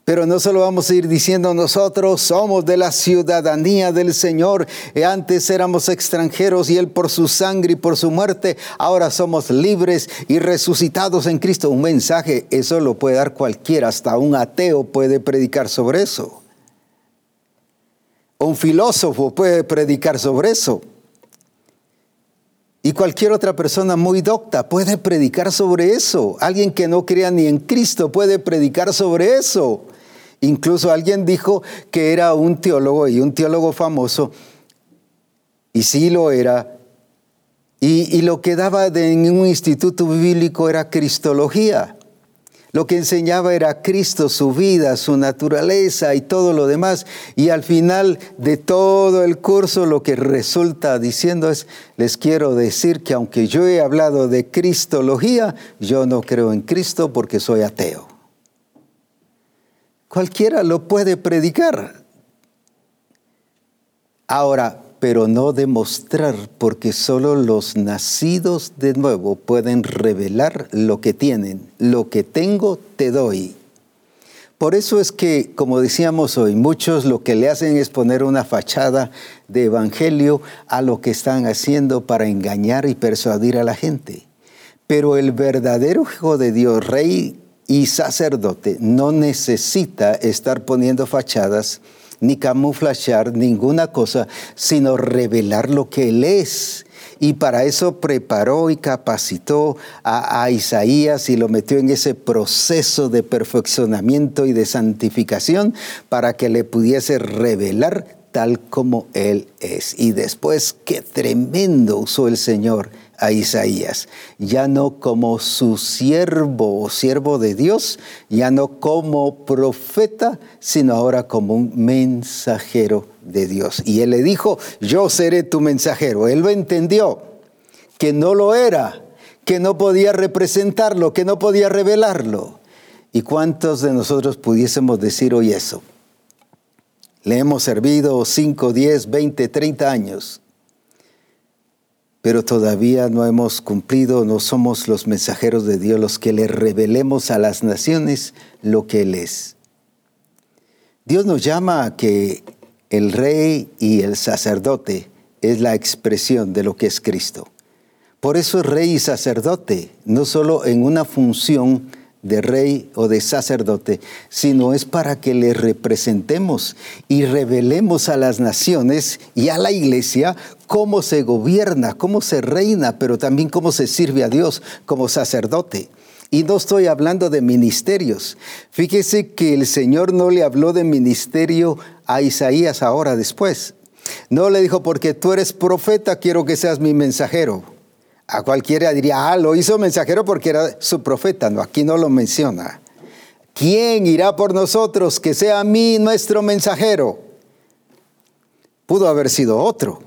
Pero no solo vamos a ir diciendo nosotros somos de la ciudadanía del Señor. Eh, antes éramos extranjeros y Él por su sangre y por su muerte, ahora somos libres y resucitados en Cristo. Un mensaje, eso lo puede dar cualquiera, hasta un ateo puede predicar sobre eso. Un filósofo puede predicar sobre eso. Y cualquier otra persona muy docta puede predicar sobre eso. Alguien que no crea ni en Cristo puede predicar sobre eso. Incluso alguien dijo que era un teólogo y un teólogo famoso, y sí lo era, y, lo que daba en un instituto bíblico era cristología. Lo que enseñaba era Cristo, su vida, su naturaleza y todo lo demás. Y al final de todo el curso lo que resulta diciendo es, les quiero decir que aunque yo he hablado de cristología, yo no creo en Cristo porque soy ateo. Cualquiera lo puede predicar. Ahora, pero no demostrar, porque solo los nacidos de nuevo pueden revelar lo que tienen. Lo que tengo, te doy. Por eso es que, como decíamos hoy, muchos lo que le hacen es poner una fachada de evangelio a lo que están haciendo para engañar y persuadir a la gente. Pero el verdadero Hijo de Dios, Rey y sacerdote no necesita estar poniendo fachadas ni camuflajear ninguna cosa, sino revelar lo que Él es. Y para eso preparó y capacitó a, Isaías y lo metió en ese proceso de perfeccionamiento y de santificación para que le pudiese revelar tal como Él es. Y después, qué tremendo usó el Señor a Isaías, ya no como su siervo o siervo de Dios, ya no como profeta, sino ahora como un mensajero de Dios. Y él le dijo, yo seré tu mensajero. Él lo entendió, que no lo era, que no podía representarlo, que no podía revelarlo. ¿Y cuántos de nosotros pudiésemos decir hoy eso? Le hemos servido 5, 10, 20, 30 años pero todavía no hemos cumplido, no somos los mensajeros de Dios los que le revelemos a las naciones lo que Él es. Dios nos llama a que el rey y el sacerdote es la expresión de lo que es Cristo. Por eso es rey y sacerdote, no solo en una función de rey o de sacerdote, sino es para que le representemos y revelemos a las naciones y a la iglesia cómo se gobierna, cómo se reina, pero también cómo se sirve a Dios como sacerdote. Y no estoy hablando de ministerios. Fíjese que el Señor no le habló de ministerio a Isaías ahora después. No le dijo, porque tú eres profeta, quiero que seas mi mensajero. A cualquiera diría, ah, lo hizo mensajero porque era su profeta. No, aquí no lo menciona. ¿Quién irá por nosotros que sea a mí nuestro mensajero? Pudo haber sido otro.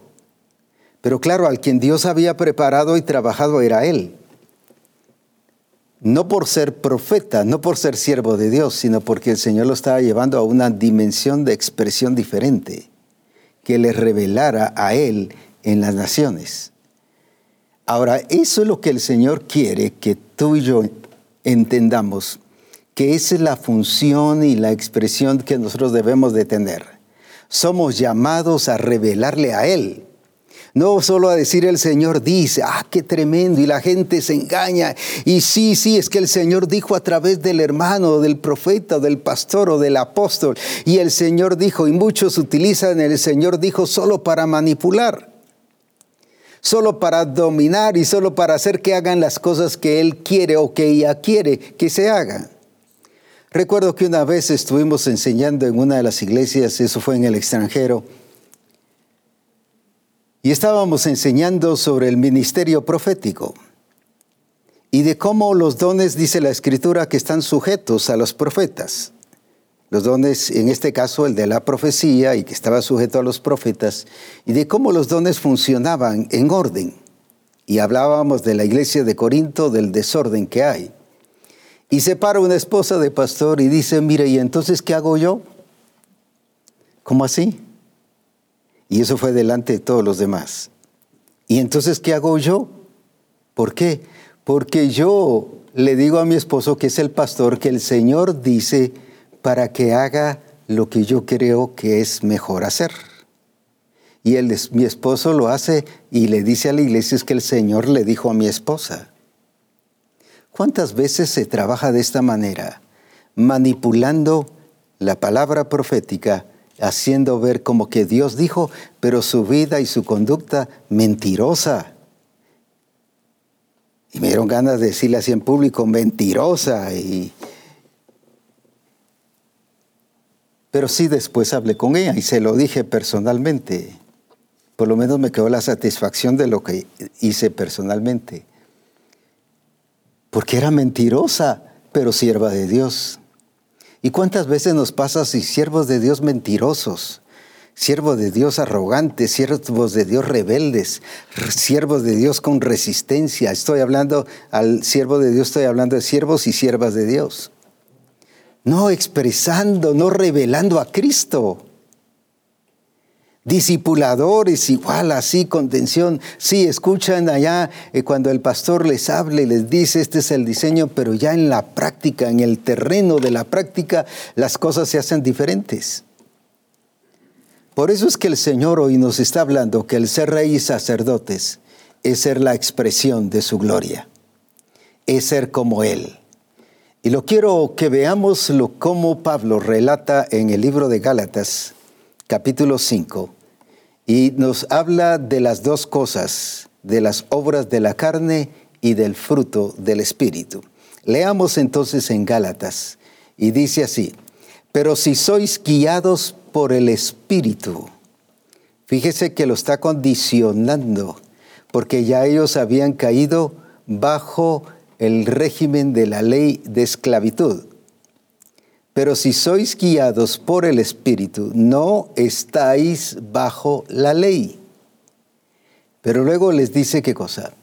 Pero claro, al quien Dios había preparado y trabajado era él. No por ser profeta, no por ser siervo de Dios, sino porque el Señor lo estaba llevando a una dimensión de expresión diferente, que le revelara a él en las naciones. Ahora, eso es lo que el Señor quiere que tú y yo entendamos, que esa es la función y la expresión que nosotros debemos de tener. Somos llamados a revelarle a Él. No solo a decir el Señor dice, ah, qué tremendo, y la gente se engaña. Y sí, sí, es que el Señor dijo a través del hermano, del profeta, del pastor o del apóstol. Y el Señor dijo, y muchos utilizan el Señor dijo solo para manipular solo para dominar y solo para hacer que hagan las cosas que Él quiere o que ella quiere que se hagan. Recuerdo que una vez estuvimos enseñando en una de las iglesias, eso fue en el extranjero, y estábamos enseñando sobre el ministerio profético y de cómo los dones, dice la escritura, que están sujetos a los profetas los dones, en este caso el de la profecía y que estaba sujeto a los profetas, y de cómo los dones funcionaban en orden. Y hablábamos de la iglesia de Corinto, del desorden que hay. Y se para una esposa de pastor y dice, mire, ¿y entonces qué hago yo? ¿Cómo así? Y eso fue delante de todos los demás. ¿Y entonces qué hago yo? ¿Por qué? Porque yo le digo a mi esposo, que es el pastor, que el Señor dice, para que haga lo que yo creo que es mejor hacer. Y él, mi esposo lo hace y le dice a la iglesia es que el Señor le dijo a mi esposa. ¿Cuántas veces se trabaja de esta manera? Manipulando la palabra profética, haciendo ver como que Dios dijo, pero su vida y su conducta mentirosa. Y me dieron ganas de decirle así en público, mentirosa. Y, Pero sí después hablé con ella y se lo dije personalmente. Por lo menos me quedó la satisfacción de lo que hice personalmente. Porque era mentirosa, pero sierva de Dios. ¿Y cuántas veces nos pasa si siervos de Dios mentirosos? siervos de Dios arrogantes, siervos de Dios rebeldes, siervos de Dios con resistencia. Estoy hablando al siervo de Dios, estoy hablando de siervos y siervas de Dios no expresando, no revelando a Cristo. Discipuladores igual así, contención. Sí, escuchan allá eh, cuando el pastor les hable, les dice, este es el diseño, pero ya en la práctica, en el terreno de la práctica, las cosas se hacen diferentes. Por eso es que el Señor hoy nos está hablando que el ser rey y sacerdotes es ser la expresión de su gloria, es ser como Él. Y lo quiero que veamos lo como Pablo relata en el libro de Gálatas, capítulo 5, y nos habla de las dos cosas, de las obras de la carne y del fruto del Espíritu. Leamos entonces en Gálatas, y dice así, pero si sois guiados por el Espíritu, fíjese que lo está condicionando, porque ya ellos habían caído bajo el régimen de la ley de esclavitud. Pero si sois guiados por el Espíritu, no estáis bajo la ley. Pero luego les dice qué cosa.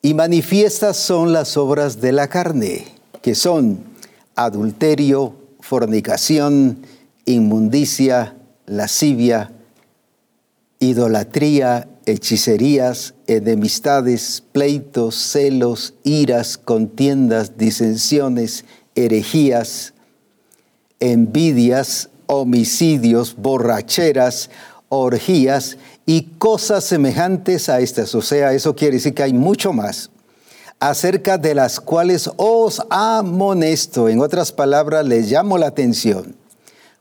Y manifiestas son las obras de la carne, que son adulterio, fornicación, inmundicia, lascivia, idolatría, hechicerías, enemistades, pleitos, celos, iras, contiendas, disensiones, herejías, envidias, homicidios, borracheras, orgías y cosas semejantes a estas. O sea, eso quiere decir que hay mucho más acerca de las cuales os amonesto. En otras palabras, les llamo la atención.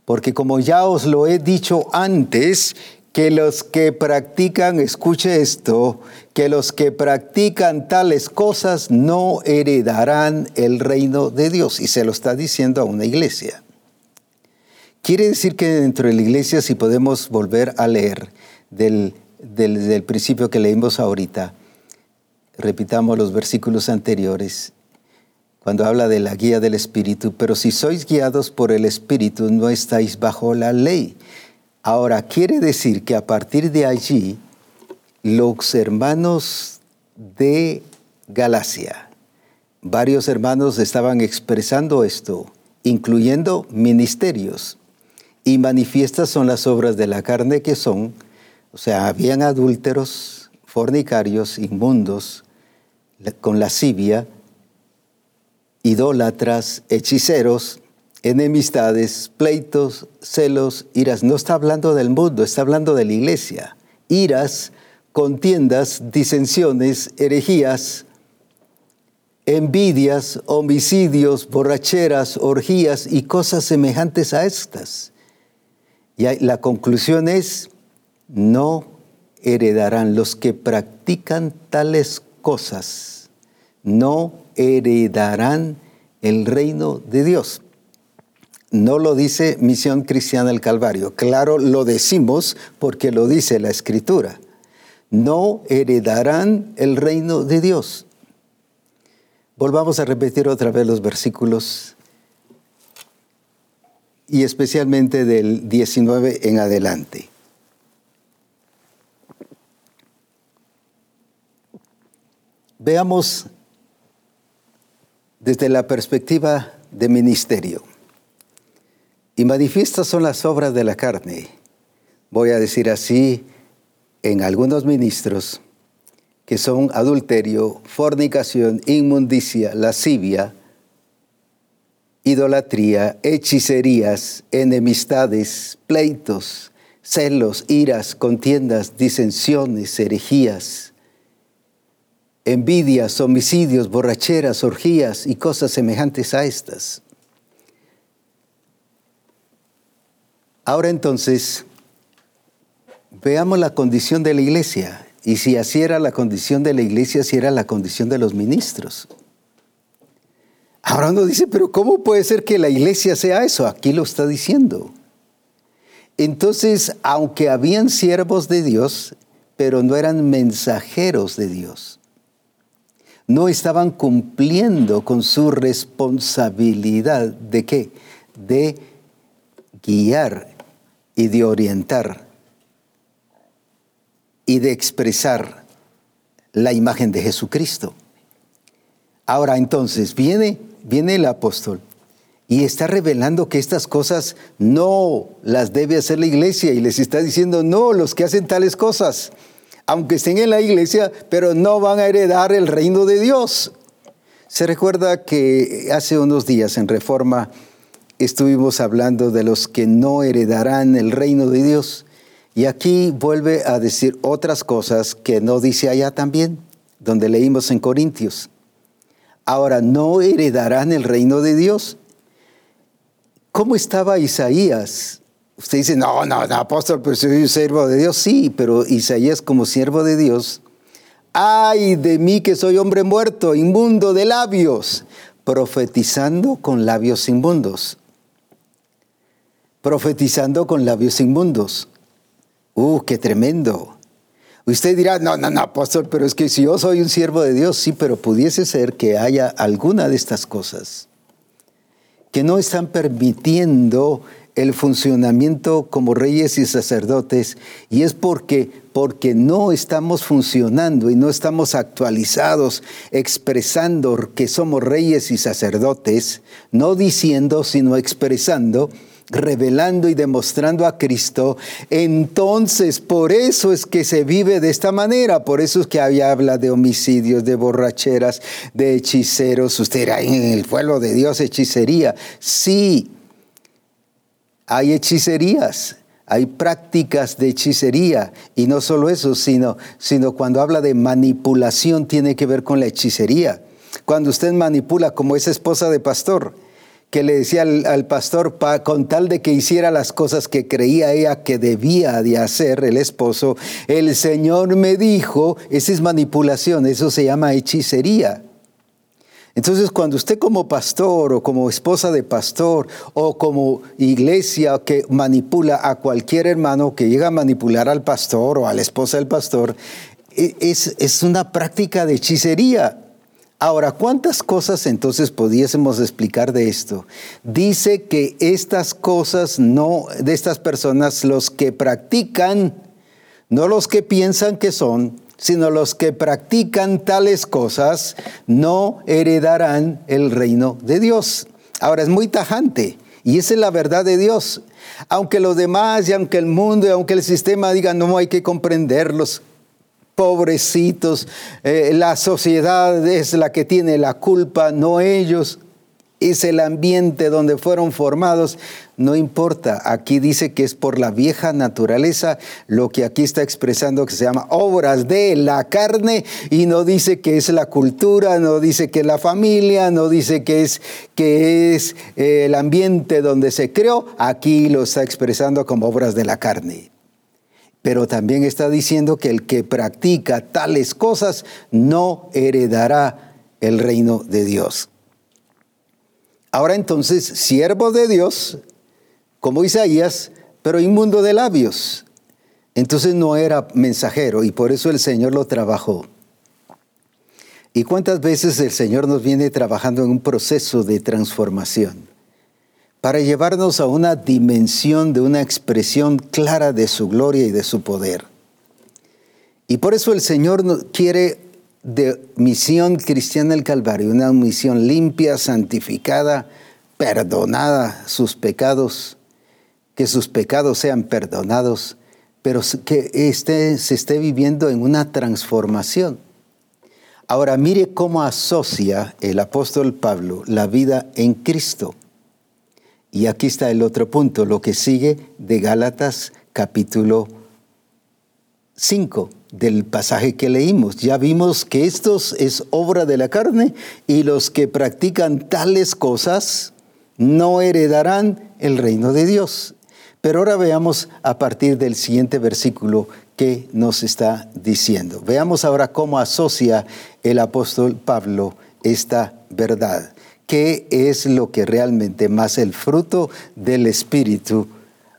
Porque como ya os lo he dicho antes, que los que practican, escuche esto, que los que practican tales cosas no heredarán el reino de Dios. Y se lo está diciendo a una iglesia. Quiere decir que dentro de la iglesia, si podemos volver a leer del, del principio que leímos ahorita, repitamos los versículos anteriores, cuando habla de la guía del Espíritu, pero si sois guiados por el Espíritu, no estáis bajo la ley Ahora, quiere decir que a partir de allí, los hermanos de Galacia, varios hermanos estaban expresando esto, incluyendo ministerios. Y manifiestas son las obras de la carne que son, o sea, habían adúlteros, fornicarios, inmundos, con lascivia, idólatras, hechiceros, enemistades, pleitos, celos, iras. No está hablando del mundo, está hablando de la iglesia. Iras, contiendas, disensiones, herejías, envidias, homicidios, borracheras, orgías y cosas semejantes a estas. Y la conclusión es, no heredarán los que practican tales cosas, no heredarán el reino de Dios. No lo dice Misión Cristiana del Calvario, claro, lo decimos porque lo dice la Escritura. No heredarán el reino de Dios. Volvamos a repetir otra vez los versículos y especialmente del 19 en adelante. Veamos desde la perspectiva de ministerio. Y manifiestas son las obras de la carne. Voy a decir así en algunos ministros que son adulterio, fornicación, inmundicia, lascivia, idolatría, hechicerías, enemistades, pleitos, celos, iras, contiendas, disensiones, herejías, envidias, homicidios, borracheras, orgías y cosas semejantes a estas. Ahora entonces, veamos la condición de la iglesia. Y si así era la condición de la iglesia, así era la condición de los ministros. Ahora uno dice, pero ¿cómo puede ser que la iglesia sea eso? Aquí lo está diciendo. Entonces, aunque habían siervos de Dios, pero no eran mensajeros de Dios. No estaban cumpliendo con su responsabilidad de qué? De guiar y de orientar y de expresar la imagen de Jesucristo. Ahora entonces viene viene el apóstol y está revelando que estas cosas no las debe hacer la iglesia y les está diciendo, no, los que hacen tales cosas, aunque estén en la iglesia, pero no van a heredar el reino de Dios. Se recuerda que hace unos días en Reforma estuvimos hablando de los que no heredarán el reino de Dios. Y aquí vuelve a decir otras cosas que no dice allá también, donde leímos en Corintios. Ahora, no heredarán el reino de Dios. ¿Cómo estaba Isaías? Usted dice, no, no, no, apóstol, pero soy un siervo de Dios. Sí, pero Isaías como siervo de Dios, ay de mí que soy hombre muerto, inmundo de labios, profetizando con labios inmundos. Profetizando con labios inmundos. Uh, qué tremendo. Usted dirá, no, no, no, apóstol, pero es que si yo soy un siervo de Dios, sí, pero pudiese ser que haya alguna de estas cosas que no están permitiendo el funcionamiento como reyes y sacerdotes y es porque porque no estamos funcionando y no estamos actualizados expresando que somos reyes y sacerdotes, no diciendo sino expresando revelando y demostrando a Cristo, entonces por eso es que se vive de esta manera, por eso es que habla de homicidios, de borracheras, de hechiceros. Usted era en el pueblo de Dios hechicería. Sí, hay hechicerías, hay prácticas de hechicería y no solo eso, sino, sino cuando habla de manipulación tiene que ver con la hechicería. Cuando usted manipula como esa esposa de pastor, que le decía al, pastor con tal de que hiciera las cosas que creía ella que debía de hacer el esposo, el Señor me dijo, esa es manipulación, eso se llama hechicería. Entonces, cuando usted como pastor o como esposa de pastor o como iglesia que manipula a cualquier hermano que llega a manipular al pastor o a la esposa del pastor, e, es, es una práctica de hechicería. Ahora, ¿cuántas cosas entonces pudiésemos explicar de esto? Dice que estas cosas no, de estas personas, los que practican, no los que piensan que son, sino los que practican tales cosas, no heredarán el reino de Dios. Ahora, es muy tajante. Y esa es la verdad de Dios. Aunque los demás y aunque el mundo y aunque el sistema digan no hay que comprenderlos, pobrecitos, eh, la sociedad es la que tiene la culpa, no ellos. Es el ambiente donde fueron formados, no importa. Aquí dice que es por la vieja naturaleza, lo que aquí está expresando que se llama obras de la carne y no dice que es la cultura, no dice que es la familia, no dice que es, que es eh, el ambiente donde se creó, aquí lo está expresando como obras de la carne pero también está diciendo que el que practica tales cosas no heredará el reino de Dios. Ahora entonces, siervo de Dios, como Isaías, pero inmundo de labios. Entonces no era mensajero y por eso el Señor lo trabajó. ¿Y cuántas veces el Señor nos viene trabajando en un proceso de transformación? Para llevarnos a una dimensión de una expresión clara de su gloria y de su poder. Y por eso el Señor quiere de misión cristiana del Calvario, una misión limpia, santificada, perdonada sus pecados, que sus pecados sean perdonados, pero que este, se esté viviendo en una transformación. Ahora mire cómo asocia el apóstol Pablo la vida en Cristo y aquí está el otro punto, lo que sigue de Gálatas capítulo 5 del pasaje que leímos. Ya vimos que esto es obra de la carne y los que practican tales cosas no heredarán el reino de Dios. Pero ahora veamos a partir del siguiente versículo que nos está diciendo. Veamos ahora cómo asocia el apóstol Pablo esta verdad qué es lo que realmente más el fruto del Espíritu,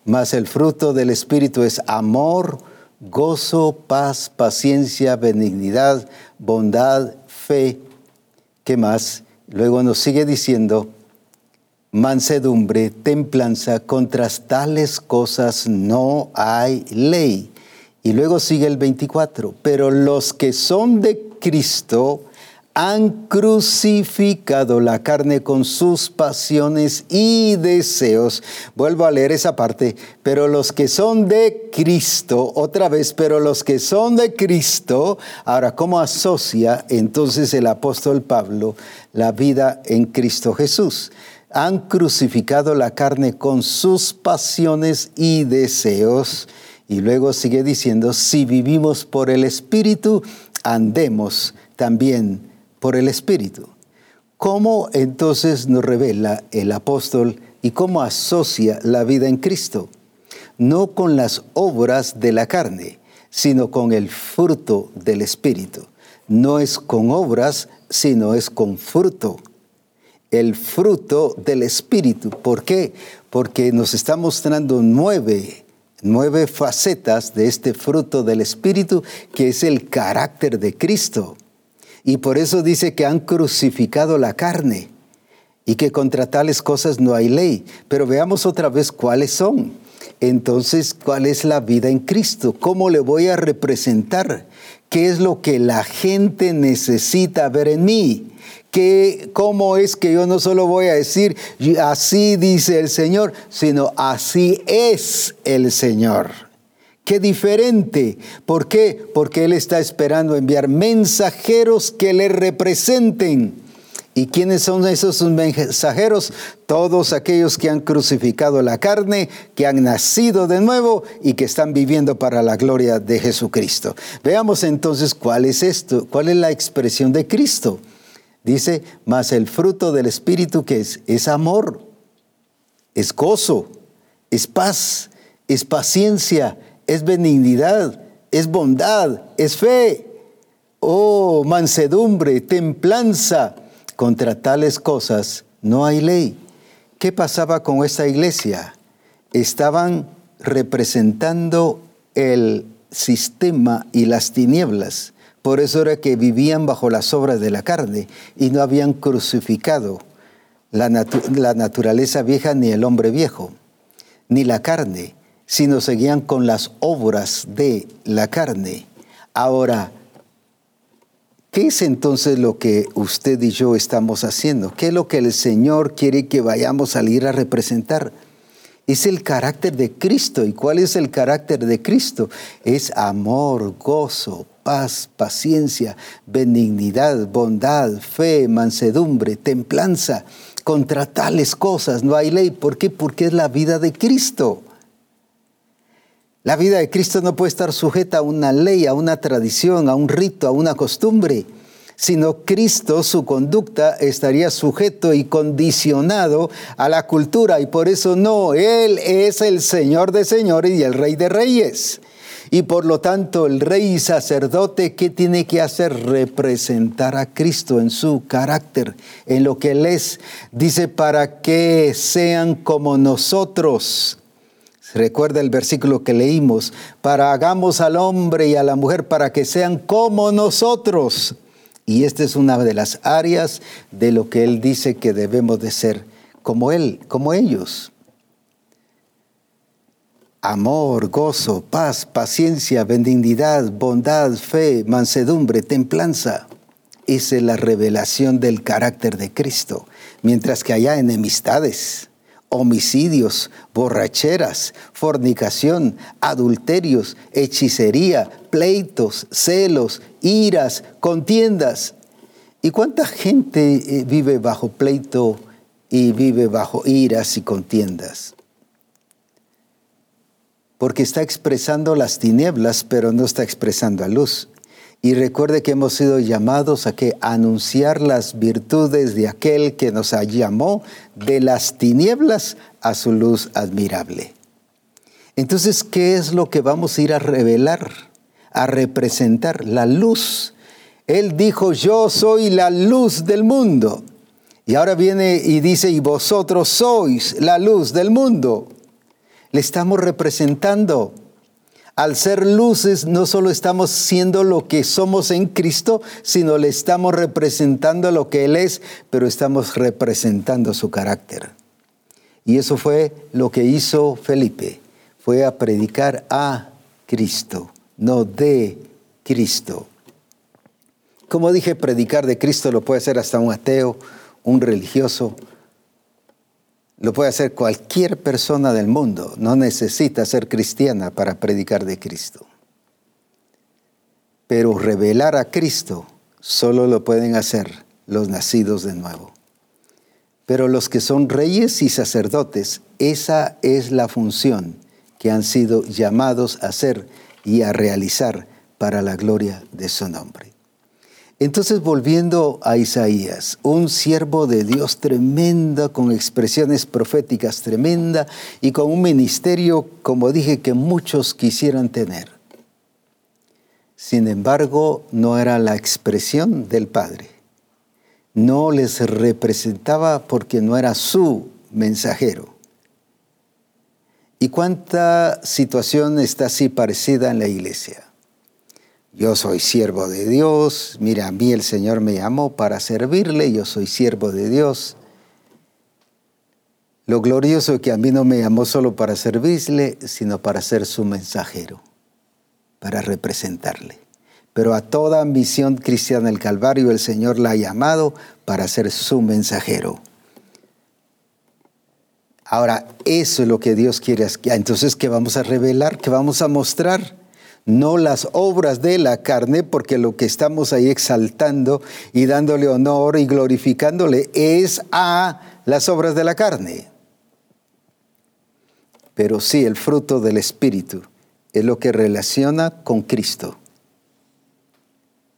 más el fruto del Espíritu es amor, gozo, paz, paciencia, benignidad, bondad, fe. ¿Qué más? Luego nos sigue diciendo, mansedumbre, templanza, contra tales cosas no hay ley. Y luego sigue el 24, pero los que son de Cristo, han crucificado la carne con sus pasiones y deseos. Vuelvo a leer esa parte, pero los que son de Cristo, otra vez, pero los que son de Cristo, ahora, ¿cómo asocia entonces el apóstol Pablo la vida en Cristo Jesús? Han crucificado la carne con sus pasiones y deseos. Y luego sigue diciendo, si vivimos por el Espíritu, andemos también por el Espíritu. ¿Cómo entonces nos revela el apóstol y cómo asocia la vida en Cristo? No con las obras de la carne, sino con el fruto del Espíritu. No es con obras, sino es con fruto. El fruto del Espíritu. ¿Por qué? Porque nos está mostrando nueve, nueve facetas de este fruto del Espíritu, que es el carácter de Cristo. Y por eso dice que han crucificado la carne y que contra tales cosas no hay ley. Pero veamos otra vez cuáles son. Entonces, ¿cuál es la vida en Cristo? ¿Cómo le voy a representar? ¿Qué es lo que la gente necesita ver en mí? ¿Qué, ¿Cómo es que yo no solo voy a decir, así dice el Señor, sino así es el Señor? Qué diferente. ¿Por qué? Porque Él está esperando enviar mensajeros que le representen. ¿Y quiénes son esos mensajeros? Todos aquellos que han crucificado la carne, que han nacido de nuevo y que están viviendo para la gloria de Jesucristo. Veamos entonces cuál es esto, cuál es la expresión de Cristo. Dice, más el fruto del Espíritu que es, es amor, es gozo, es paz, es paciencia, es benignidad, es bondad, es fe, oh mansedumbre, templanza. Contra tales cosas no hay ley. ¿Qué pasaba con esta iglesia? Estaban representando el sistema y las tinieblas. Por eso era que vivían bajo las obras de la carne y no habían crucificado la, la naturaleza vieja ni el hombre viejo, ni la carne, sino seguían con las obras de la carne. Ahora, ¿Qué es entonces lo que usted y yo estamos haciendo? ¿Qué es lo que el Señor quiere que vayamos a salir a representar? Es el carácter de Cristo. ¿Y cuál es el carácter de Cristo? Es amor, gozo, paz, paciencia, benignidad, bondad, fe, mansedumbre, templanza. Contra tales cosas no hay ley. ¿Por qué? Porque es la vida de Cristo. La vida de Cristo no puede estar sujeta a una ley, a una tradición, a un rito, a una costumbre, sino Cristo, su conducta, estaría sujeto y condicionado a la cultura y por eso no, Él es el Señor de señores y el Rey de reyes. Y por lo tanto, el rey y sacerdote, ¿qué tiene que hacer? Representar a Cristo en su carácter, en lo que Él es. Dice, para que sean como nosotros Recuerda el versículo que leímos, para hagamos al hombre y a la mujer para que sean como nosotros. Y esta es una de las áreas de lo que Él dice que debemos de ser, como Él, como ellos. Amor, gozo, paz, paciencia, benignidad, bondad, fe, mansedumbre, templanza. Esa es la revelación del carácter de Cristo. Mientras que haya enemistades, homicidios, borracheras, fornicación, adulterios, hechicería, pleitos, celos, iras, contiendas. ¿Y cuánta gente eh, vive bajo pleito y vive bajo iras y contiendas? Porque está expresando las tinieblas, pero no está expresando a luz. Y recuerde que hemos sido llamados a que anunciar las virtudes de aquel que nos llamó de las tinieblas a su luz admirable. Entonces, ¿qué es lo que vamos a ir a revelar, a representar? La luz. Él dijo, yo soy la luz del mundo. Y ahora viene y dice, y vosotros sois la luz del mundo. Le estamos representando al ser luces, no solo estamos siendo lo que somos en Cristo, sino le estamos representando lo que Él es, pero estamos representando su carácter. Y eso fue lo que hizo Felipe, fue a predicar a Cristo, no de Cristo. Como dije, predicar de Cristo lo puede hacer hasta un ateo, un religioso, lo puede hacer cualquier persona del mundo. No necesita ser cristiana para predicar de Cristo. Pero revelar a Cristo solo lo pueden hacer los nacidos de nuevo. Pero los que son reyes y sacerdotes, esa es la función que han sido llamados a hacer y a realizar para la gloria de su nombre. Entonces, volviendo a Isaías, un siervo de Dios tremenda, con expresiones proféticas tremenda y con un ministerio, como dije, que muchos quisieran tener. Sin embargo, no era la expresión del Padre. No les representaba porque no era su mensajero. ¿Y cuánta situación está así parecida en la iglesia? Yo soy siervo de Dios, mira, a mí el Señor me llamó para servirle, yo soy siervo de Dios. Lo glorioso es que a mí no me llamó solo para servirle, sino para ser su mensajero, para representarle. Pero a toda misión cristiana del Calvario el Señor la ha llamado para ser su mensajero. Ahora, eso es lo que Dios quiere. Entonces, ¿qué vamos a revelar? ¿Qué vamos a mostrar? No las obras de la carne, porque lo que estamos ahí exaltando y dándole honor y glorificándole es a las obras de la carne. Pero sí, el fruto del Espíritu es lo que relaciona con Cristo.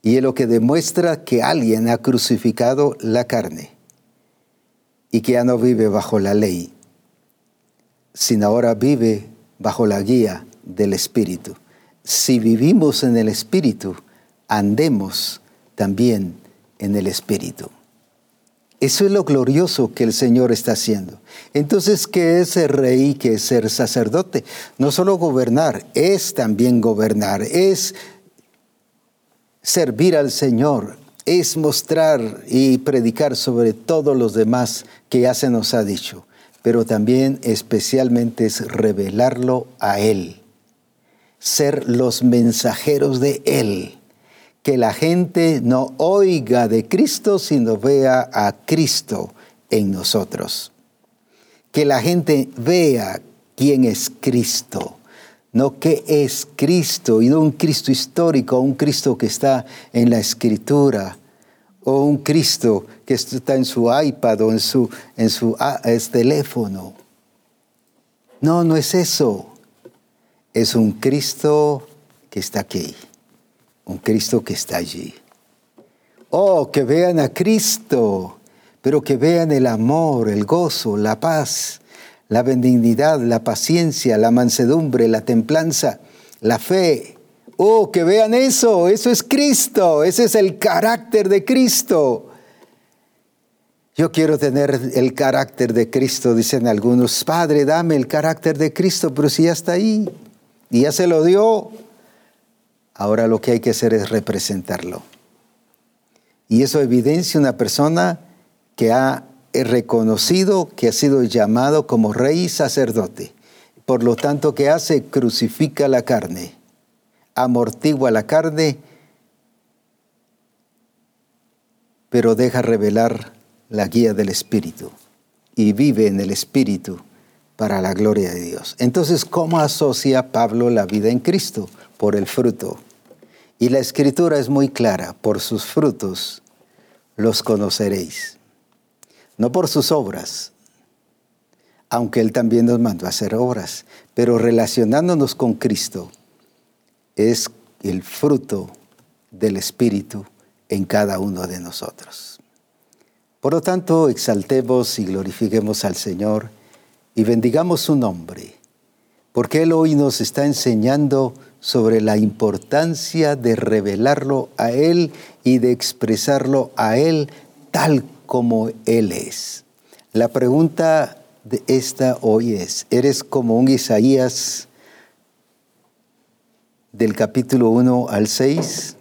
Y es lo que demuestra que alguien ha crucificado la carne y que ya no vive bajo la ley, sino ahora vive bajo la guía del Espíritu si vivimos en el Espíritu, andemos también en el Espíritu. Eso es lo glorioso que el Señor está haciendo. Entonces, ¿qué es ser rey? ¿Qué es ser sacerdote? No solo gobernar, es también gobernar, es servir al Señor, es mostrar y predicar sobre todos los demás que ya se nos ha dicho, pero también especialmente es revelarlo a Él, ser los mensajeros de Él, que la gente no oiga de Cristo, sino vea a Cristo en nosotros, que la gente vea quién es Cristo no qué es Cristo, y no un Cristo histórico, un Cristo que está en la escritura, o un Cristo que está en su iPad o en su, en su ah, teléfono. No, no es eso. Es un Cristo que está aquí, un Cristo que está allí. Oh, que vean a Cristo, pero que vean el amor, el gozo, la paz, la benignidad, la paciencia, la mansedumbre, la templanza, la fe. Oh, que vean eso, eso es Cristo, ese es el carácter de Cristo. Yo quiero tener el carácter de Cristo, dicen algunos, Padre, dame el carácter de Cristo, pero si ya está ahí y ya se lo dio, ahora lo que hay que hacer es representarlo. Y eso evidencia una persona que ha reconocido que ha sido llamado como rey y sacerdote. Por lo tanto, ¿qué hace? Crucifica la carne, amortigua la carne, pero deja revelar la guía del Espíritu y vive en el Espíritu para la gloria de Dios. Entonces, ¿cómo asocia Pablo la vida en Cristo? Por el fruto. Y la escritura es muy clara, por sus frutos los conoceréis no por sus obras, aunque Él también nos mandó a hacer obras, pero relacionándonos con Cristo es el fruto del Espíritu en cada uno de nosotros. Por lo tanto, exaltemos y glorifiquemos al Señor y bendigamos su nombre, porque Él hoy nos está enseñando sobre la importancia de revelarlo a Él y de expresarlo a Él tal como Él es. La pregunta de esta hoy es, ¿eres como un Isaías del capítulo 1 al 6,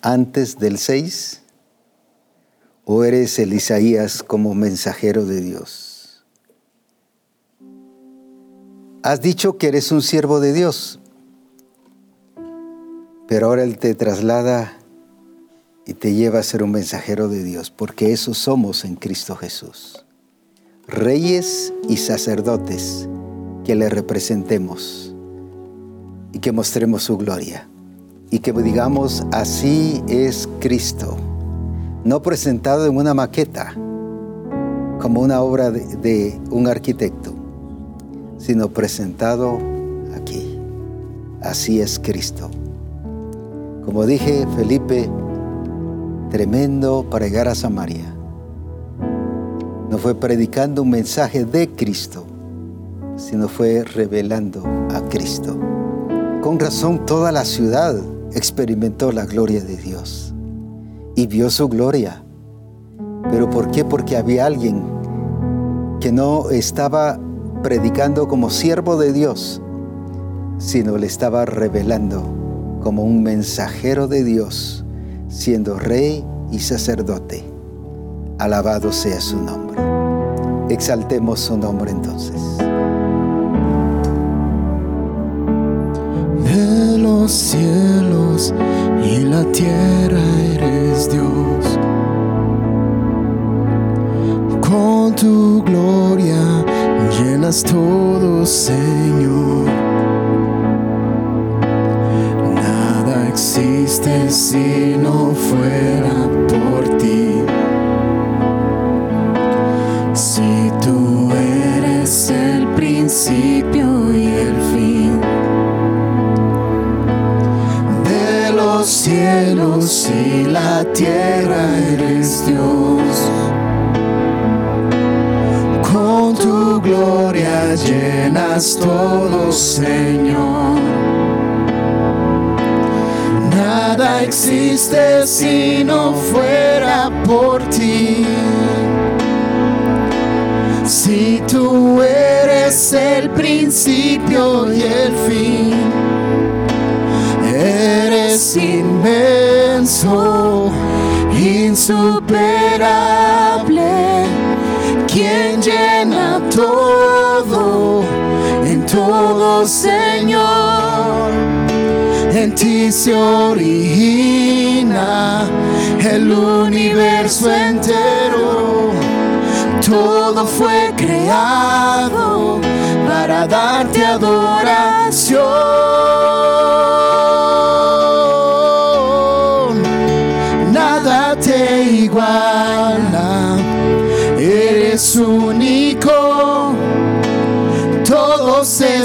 antes del 6? ¿O eres el Isaías como mensajero de Dios? Has dicho que eres un siervo de Dios, pero ahora Él te traslada y te lleva a ser un mensajero de Dios, porque eso somos en Cristo Jesús. Reyes y sacerdotes que le representemos y que mostremos su gloria. Y que digamos, así es Cristo, no presentado en una maqueta como una obra de, de un arquitecto, sino presentado aquí. Así es Cristo. Como dije, Felipe, tremendo para llegar a Samaria. No fue predicando un mensaje de Cristo, sino fue revelando a Cristo. Con razón toda la ciudad experimentó la gloria de Dios y vio su gloria. ¿Pero por qué? Porque había alguien que no estaba predicando como siervo de Dios, sino le estaba revelando como un mensajero de Dios siendo rey y sacerdote. Alabado sea su nombre. Exaltemos su nombre entonces. De los cielos y la tierra eres Dios. Con tu gloria llenas todo, Señor. existe si no fuera por ti. Si tú eres el principio y el fin de los cielos y la tierra eres gloria llenas todo, Señor nada existe si no fuera por ti. Si tú eres el principio y el fin, eres inmenso insuperable, quien llena todo, Señor. En ti se origina el universo entero. Todo fue creado para darte adoración.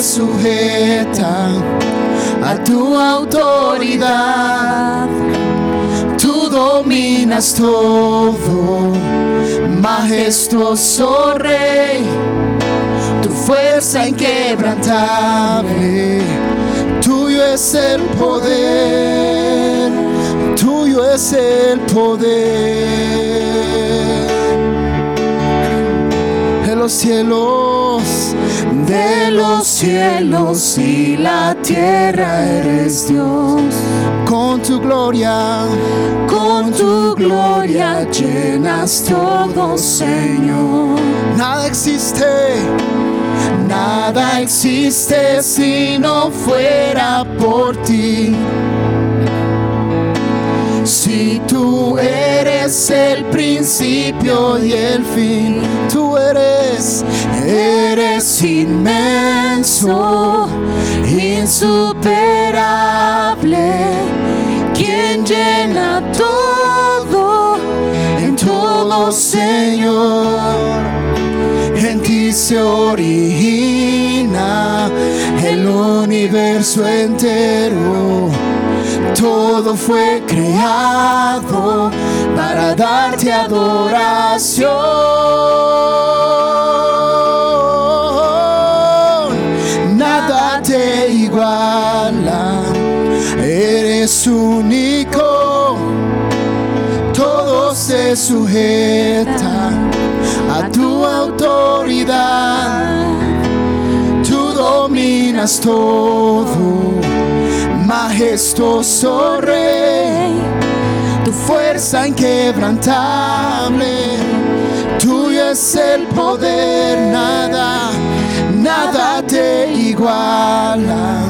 Sujeta a tu autoridad. Tú dominas todo, majestuoso Rey tu fuerza inquebrantable. Tuyo es el poder, tuyo es el poder. Cielos, de los cielos y la tierra eres Dios. Con tu gloria, con tu gloria llenas todo, Señor. Nada existe Nada existe si no fuera por ti. Si tú eres el principio y el tú eres, eres inmenso, insuperable, quien llena todo en todo, Señor en ti se origina el universo entero. Todo fue creado para darte adoración. Nada te iguala, eres único. Todo se sujeta a tu autoridad. Dominas todo, majestuoso Rey. Tu fuerza inquebrantable, tuyo es el poder, nada, nada te iguala.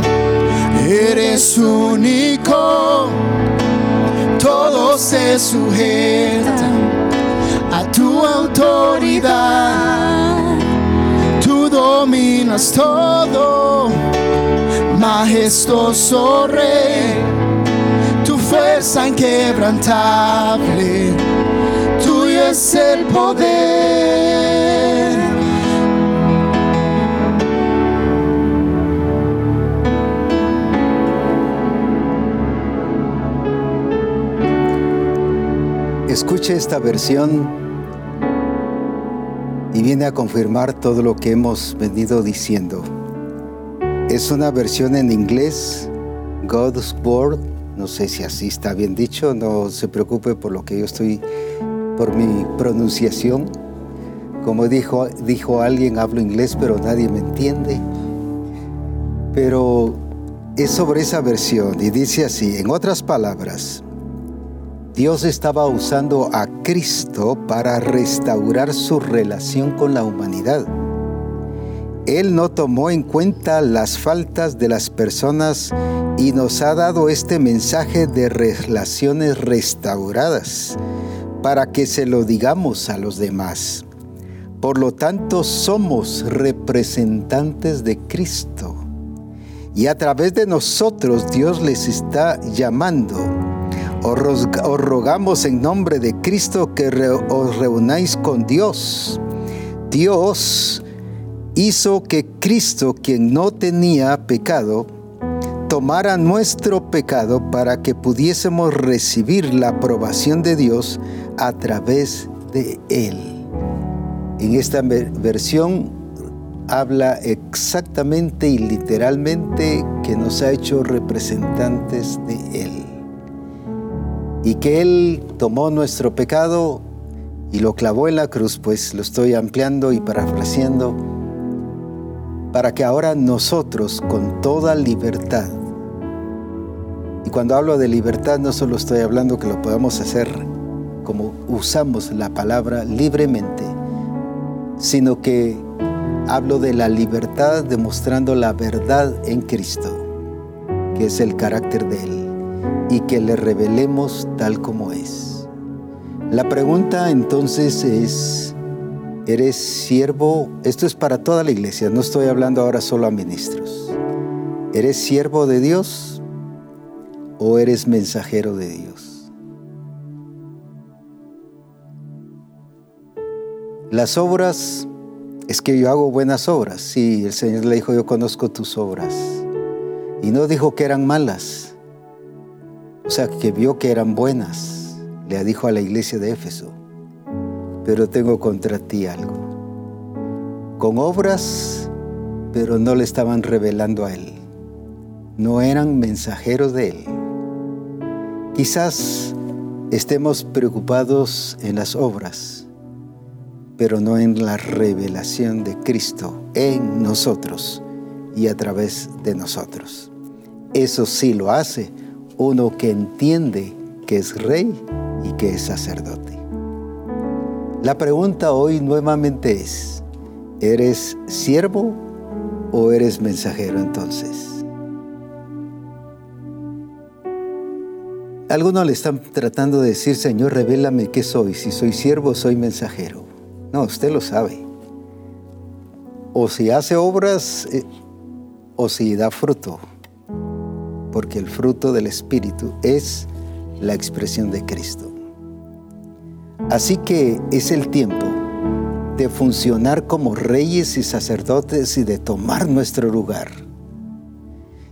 Eres único, todo se sujeta a tu autoridad. Dominas todo, majestuoso Rey. Tu fuerza inquebrantable, tuyo es el poder. Escuche esta versión y viene a confirmar todo lo que hemos venido diciendo. Es una versión en inglés, God's Word, no sé si así está bien dicho, no se preocupe por lo que yo estoy, por mi pronunciación. Como dijo, dijo alguien, hablo inglés pero nadie me entiende. Pero es sobre esa versión y dice así, en otras palabras, Dios estaba usando a Cristo para restaurar su relación con la humanidad. Él no tomó en cuenta las faltas de las personas y nos ha dado este mensaje de relaciones restauradas para que se lo digamos a los demás. Por lo tanto, somos representantes de Cristo. Y a través de nosotros Dios les está llamando os, rogamos en nombre de Cristo que os reunáis con Dios. Dios hizo que Cristo, quien no tenía pecado, tomara nuestro pecado para que pudiésemos recibir la aprobación de Dios a través de Él. En esta versión habla exactamente y literalmente que nos ha hecho representantes de Él y que Él tomó nuestro pecado y lo clavó en la cruz, pues lo estoy ampliando y parafraseando, para que ahora nosotros con toda libertad Y cuando hablo de libertad no solo estoy hablando que lo podamos hacer como usamos la palabra libremente, sino que hablo de la libertad demostrando la verdad en Cristo, que es el carácter de Él, y que le revelemos tal como es. La pregunta entonces es, ¿eres siervo? Esto es para toda la iglesia, no estoy hablando ahora solo a ministros. ¿Eres siervo de Dios o eres mensajero de Dios? Las obras es que yo hago buenas obras. Sí, el Señor le dijo, yo conozco tus obras. Y no dijo que eran malas. O sea, que vio que eran buenas. Le dijo a la iglesia de Éfeso. Pero tengo contra ti algo. Con obras, pero no le estaban revelando a Él. No eran mensajeros de Él. Quizás estemos preocupados en las obras pero no en la revelación de Cristo en nosotros y a través de nosotros. Eso sí lo hace uno que entiende que es rey y que es sacerdote. La pregunta hoy nuevamente es, ¿eres siervo o eres mensajero entonces? Algunos le están tratando de decir, Señor, revélame qué soy, si soy siervo o soy mensajero. No, usted lo sabe. O si hace obras eh, o si da fruto. Porque el fruto del Espíritu es la expresión de Cristo. Así que es el tiempo de funcionar como reyes y sacerdotes y de tomar nuestro lugar.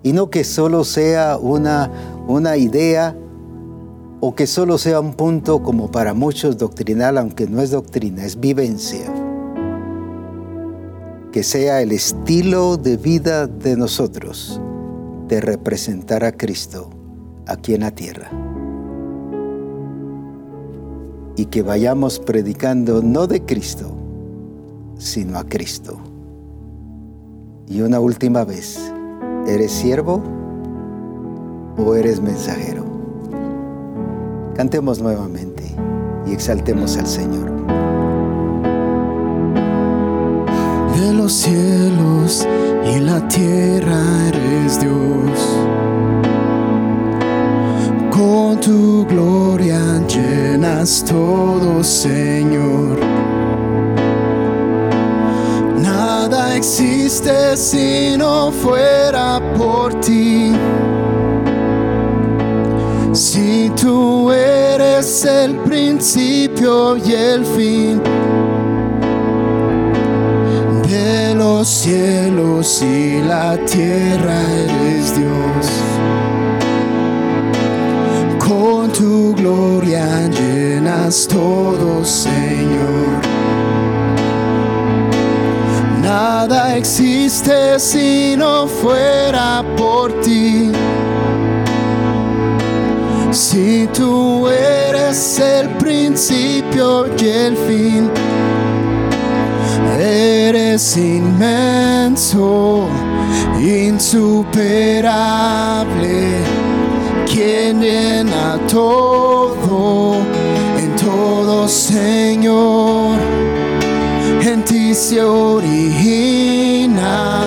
Y no que solo sea una, una idea o que solo sea un punto como para muchos doctrinal, aunque no es doctrina, es vivencia. Que sea el estilo de vida de nosotros de representar a Cristo aquí en la tierra. Y que vayamos predicando no de Cristo, sino a Cristo. Y una última vez, ¿eres siervo o eres mensajero? Cantemos nuevamente y exaltemos al Señor. Los cielos y la tierra eres Dios. Con tu gloria llenas todo, Señor. Nada existe si no fuera por ti. Si tú eres el principio y el fin los cielos y la tierra eres Dios. Con tu gloria llenas todo, Señor. Nada existe si no fuera por ti. Si tú eres el principio y el fin, eres inmenso, insuperable, quien llena todo, en todo Señor, en ti se origina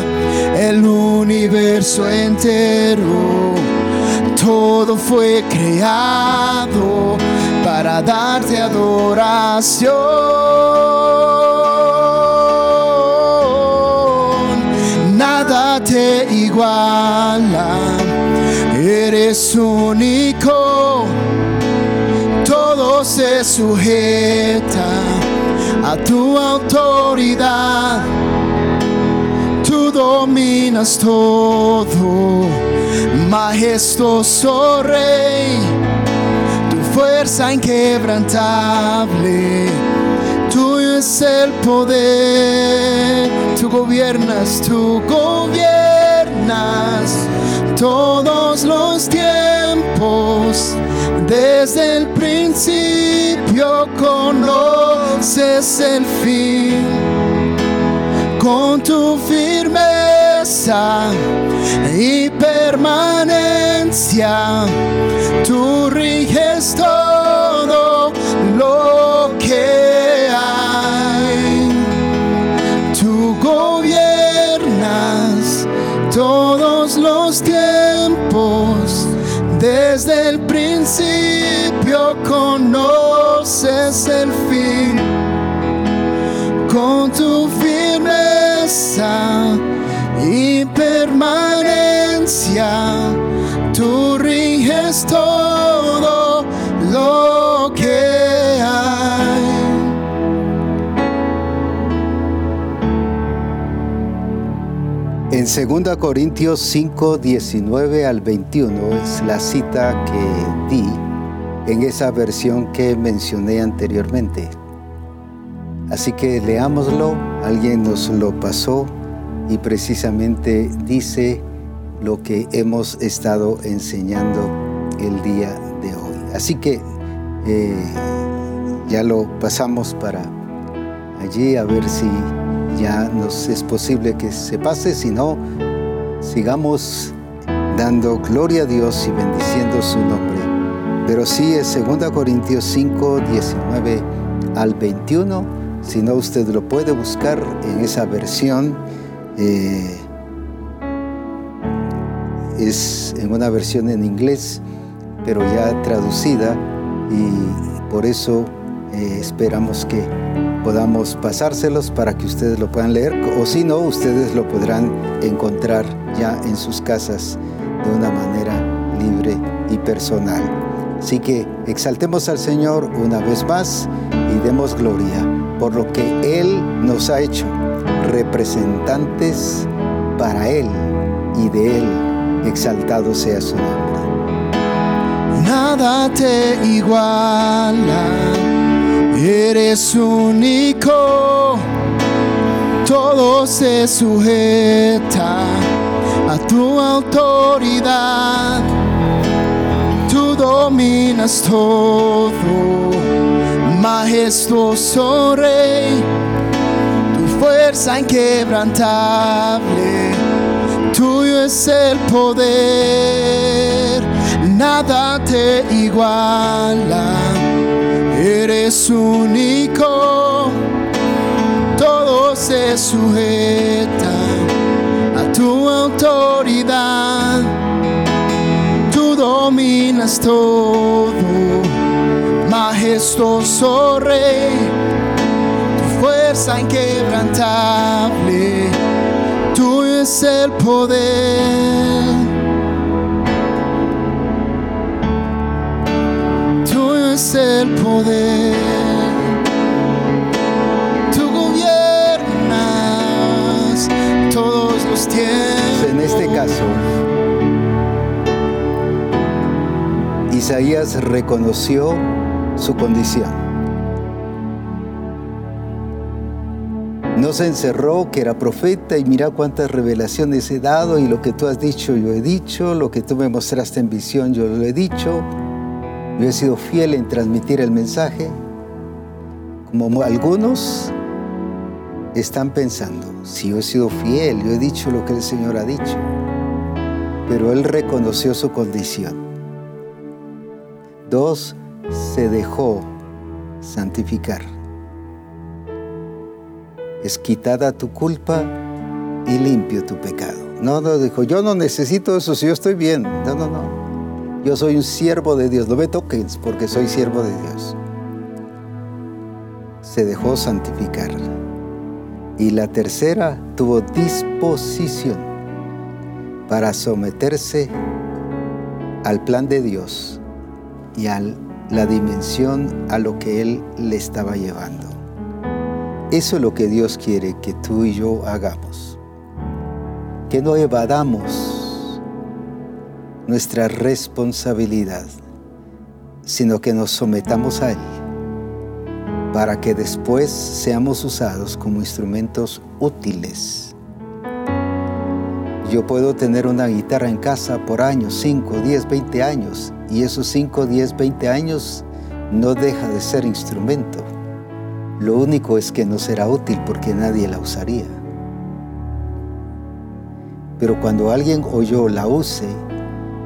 el universo entero todo fue creado para darte adoración. Eres único, todo se sujeta a tu autoridad. Tú dominas todo. Majestuoso Rey, tu fuerza inquebrantable, tuyo es el poder, tú gobiernas, tú gobiernas todos los tiempos, desde el principio conoces el fin, con tu firmeza y permanencia. Tú riges todo lo que los tiempos desde el principio conoces el fin con tu firmeza y permanencia. Tú riges todo 2 Corintios 5, 19 al 21 es la cita que di en esa versión que mencioné anteriormente. Así que leámoslo, alguien nos lo pasó y precisamente dice lo que hemos estado enseñando el día de hoy. Así que eh, ya lo pasamos para allí a ver si ya nos es posible que se pase, si no, sigamos dando gloria a Dios y bendiciendo su nombre. Pero sí es 2 Corintios 5, 19 al 21 si no, usted lo puede buscar en esa versión. Eh, es en una versión en inglés, pero ya traducida y por eso eh, esperamos que podamos pasárselos para que ustedes lo puedan leer o si no, ustedes lo podrán encontrar ya en sus casas de una manera libre y personal. Así que exaltemos al Señor una vez más y demos gloria por lo que Él nos ha hecho representantes para Él y de Él exaltado sea su nombre. Nada te iguala, eres único, todo se sujeta a tu autoridad, tú dominas todo. Majestuoso Rey, tu fuerza inquebrantable, tuyo es el poder, nada te iguala, eres único, todo se sujeta a tu autoridad, tú dominas todo. Majestuoso Rey, tu fuerza inquebrantable, tuyo es el poder. En este caso, Isaías reconoció su condición. No se encerró que era profeta y mira cuántas revelaciones he dado y lo que tú has dicho yo he dicho, lo que tú me mostraste en visión yo lo he dicho. Yo he sido fiel en transmitir el mensaje. Como algunos están pensando, si yo he sido fiel, yo he dicho lo que el Señor ha dicho. Pero Él reconoció su condición. Dos, se dejó santificar. Es quitada tu culpa y limpio tu pecado. No, no, dijo, yo no necesito eso si yo estoy bien. No, no, no. Yo soy un siervo de Dios. No me toques porque soy siervo de Dios. Se dejó santificar. Y la tercera tuvo disposición para someterse al plan de Dios y al la dimensión a lo que Él le estaba llevando. Eso es lo que Dios quiere que tú y yo hagamos. Que no evadamos nuestra responsabilidad, sino que nos sometamos a Él para que después seamos usados como instrumentos útiles. Yo puedo tener una guitarra en casa por años, 5, 10, 20 años, y esos 5, 10, 20 años no deja de ser instrumento. Lo único es que no será útil porque nadie la usaría. pero cuando alguien o yo la use,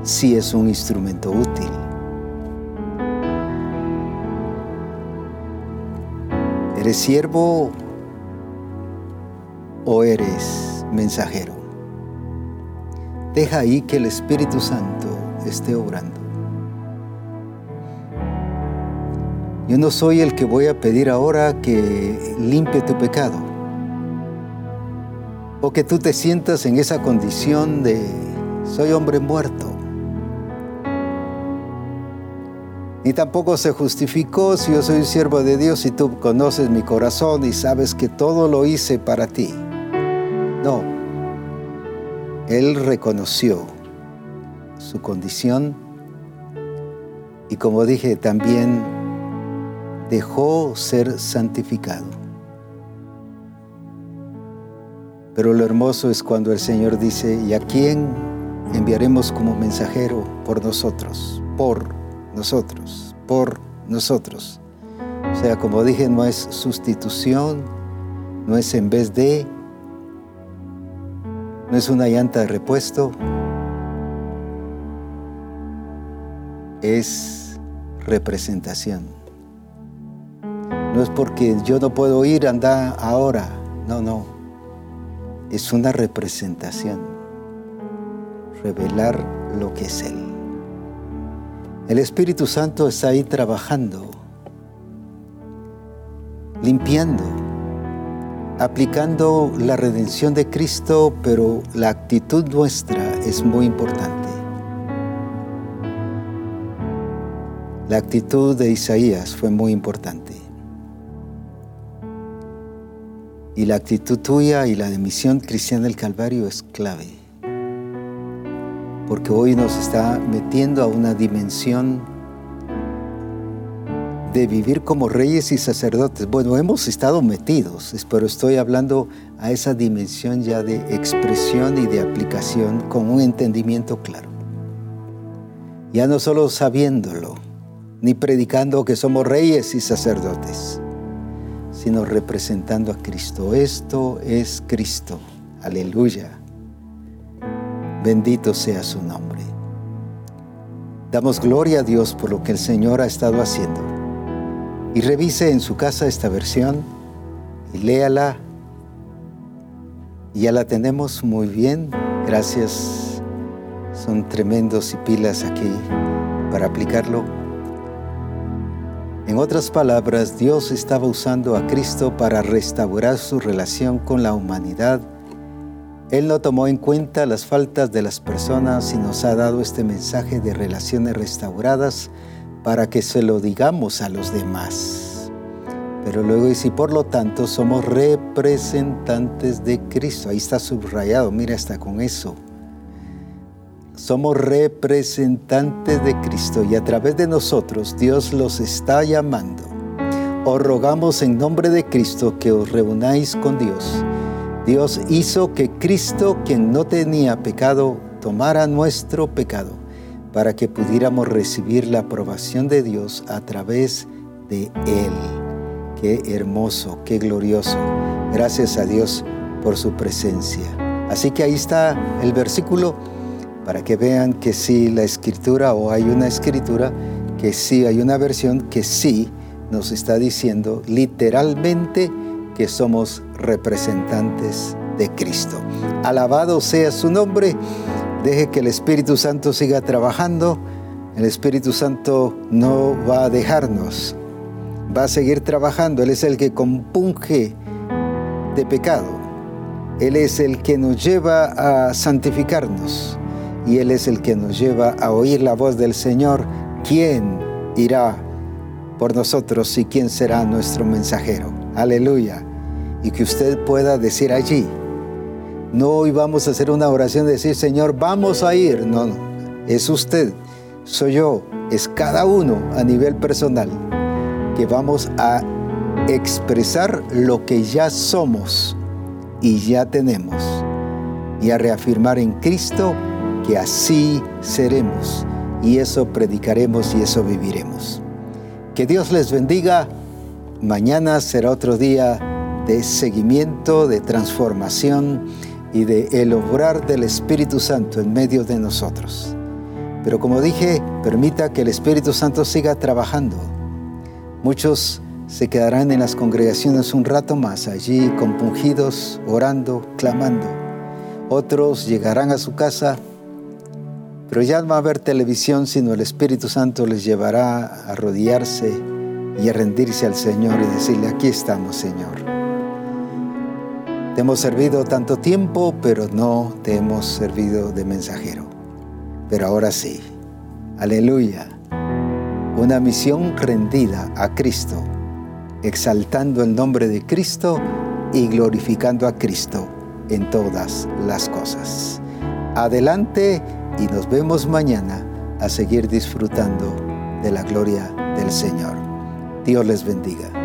sí es un instrumento útil. ¿Eres siervo o eres mensajero? Deja ahí que el Espíritu Santo esté obrando. Yo no soy el que voy a pedir ahora que limpie tu pecado. O que tú te sientas en esa condición de soy hombre muerto. Ni tampoco se justificó si yo soy un siervo de Dios y tú conoces mi corazón y sabes que todo lo hice para ti. No. Él reconoció su condición y como dije también dejó ser santificado. Pero lo hermoso es cuando el Señor dice, ¿y a quién enviaremos como mensajero por nosotros? Por nosotros, por nosotros. O sea, como dije, no es sustitución, no es en vez de, no es una llanta de repuesto, es representación. No es porque yo no puedo ir, andar ahora. No, no. Es una representación. Revelar lo que es Él. El Espíritu Santo está ahí trabajando, limpiando, aplicando la redención de Cristo, pero la actitud nuestra es muy importante. La actitud de Isaías fue muy importante. Y la actitud tuya y la de misión cristiana del Calvario es clave. Porque hoy nos está metiendo a una dimensión de vivir como reyes y sacerdotes. Bueno, hemos estado metidos, pero estoy hablando a esa dimensión ya de expresión y de aplicación con un entendimiento claro. Ya no solo sabiéndolo, ni predicando que somos reyes y sacerdotes, sino representando a Cristo. Esto es Cristo. Aleluya. Bendito sea su nombre. Damos gloria a Dios por lo que el Señor ha estado haciendo. Y revise en su casa esta versión y léala. Ya la tenemos muy bien. Gracias. Son tremendos y pilas aquí para aplicarlo. En otras palabras, Dios estaba usando a Cristo para restaurar su relación con la humanidad. Él no tomó en cuenta las faltas de las personas y nos ha dado este mensaje de relaciones restauradas para que se lo digamos a los demás. Pero luego dice, por lo tanto somos representantes de Cristo. Ahí está subrayado, mira, está con eso somos representantes de Cristo y a través de nosotros Dios los está llamando. Os rogamos en nombre de Cristo que os reunáis con Dios. Dios hizo que Cristo, quien no tenía pecado, tomara nuestro pecado para que pudiéramos recibir la aprobación de Dios a través de Él. Qué hermoso, qué glorioso. Gracias a Dios por su presencia. Así que ahí está el versículo para que vean que sí la escritura o hay una escritura, que sí hay una versión que sí nos está diciendo literalmente que somos representantes de Cristo. Alabado sea su nombre, deje que el Espíritu Santo siga trabajando, el Espíritu Santo no va a dejarnos, va a seguir trabajando, Él es el que compunge de pecado, Él es el que nos lleva a santificarnos y Él es el que nos lleva a oír la voz del Señor. ¿Quién irá por nosotros y quién será nuestro mensajero? Aleluya. Y que usted pueda decir allí, no hoy vamos a hacer una oración de decir, Señor, vamos a ir. No, no, es usted, soy yo, es cada uno a nivel personal que vamos a expresar lo que ya somos y ya tenemos y a reafirmar en Cristo que así seremos y eso predicaremos y eso viviremos. Que Dios les bendiga. Mañana será otro día de seguimiento, de transformación y de el obrar del Espíritu Santo en medio de nosotros. Pero como dije, permita que el Espíritu Santo siga trabajando. Muchos se quedarán en las congregaciones un rato más, allí compungidos, orando, clamando. Otros llegarán a su casa, pero ya no va a haber televisión, sino el Espíritu Santo les llevará a arrodillarse y a rendirse al Señor y decirle, aquí estamos, Señor. Te hemos servido tanto tiempo, pero no te hemos servido de mensajero. Pero ahora sí. Aleluya. Una misión rendida a Cristo, exaltando el nombre de Cristo y glorificando a Cristo en todas las cosas. Adelante y nos vemos mañana a seguir disfrutando de la gloria del Señor. Dios les bendiga.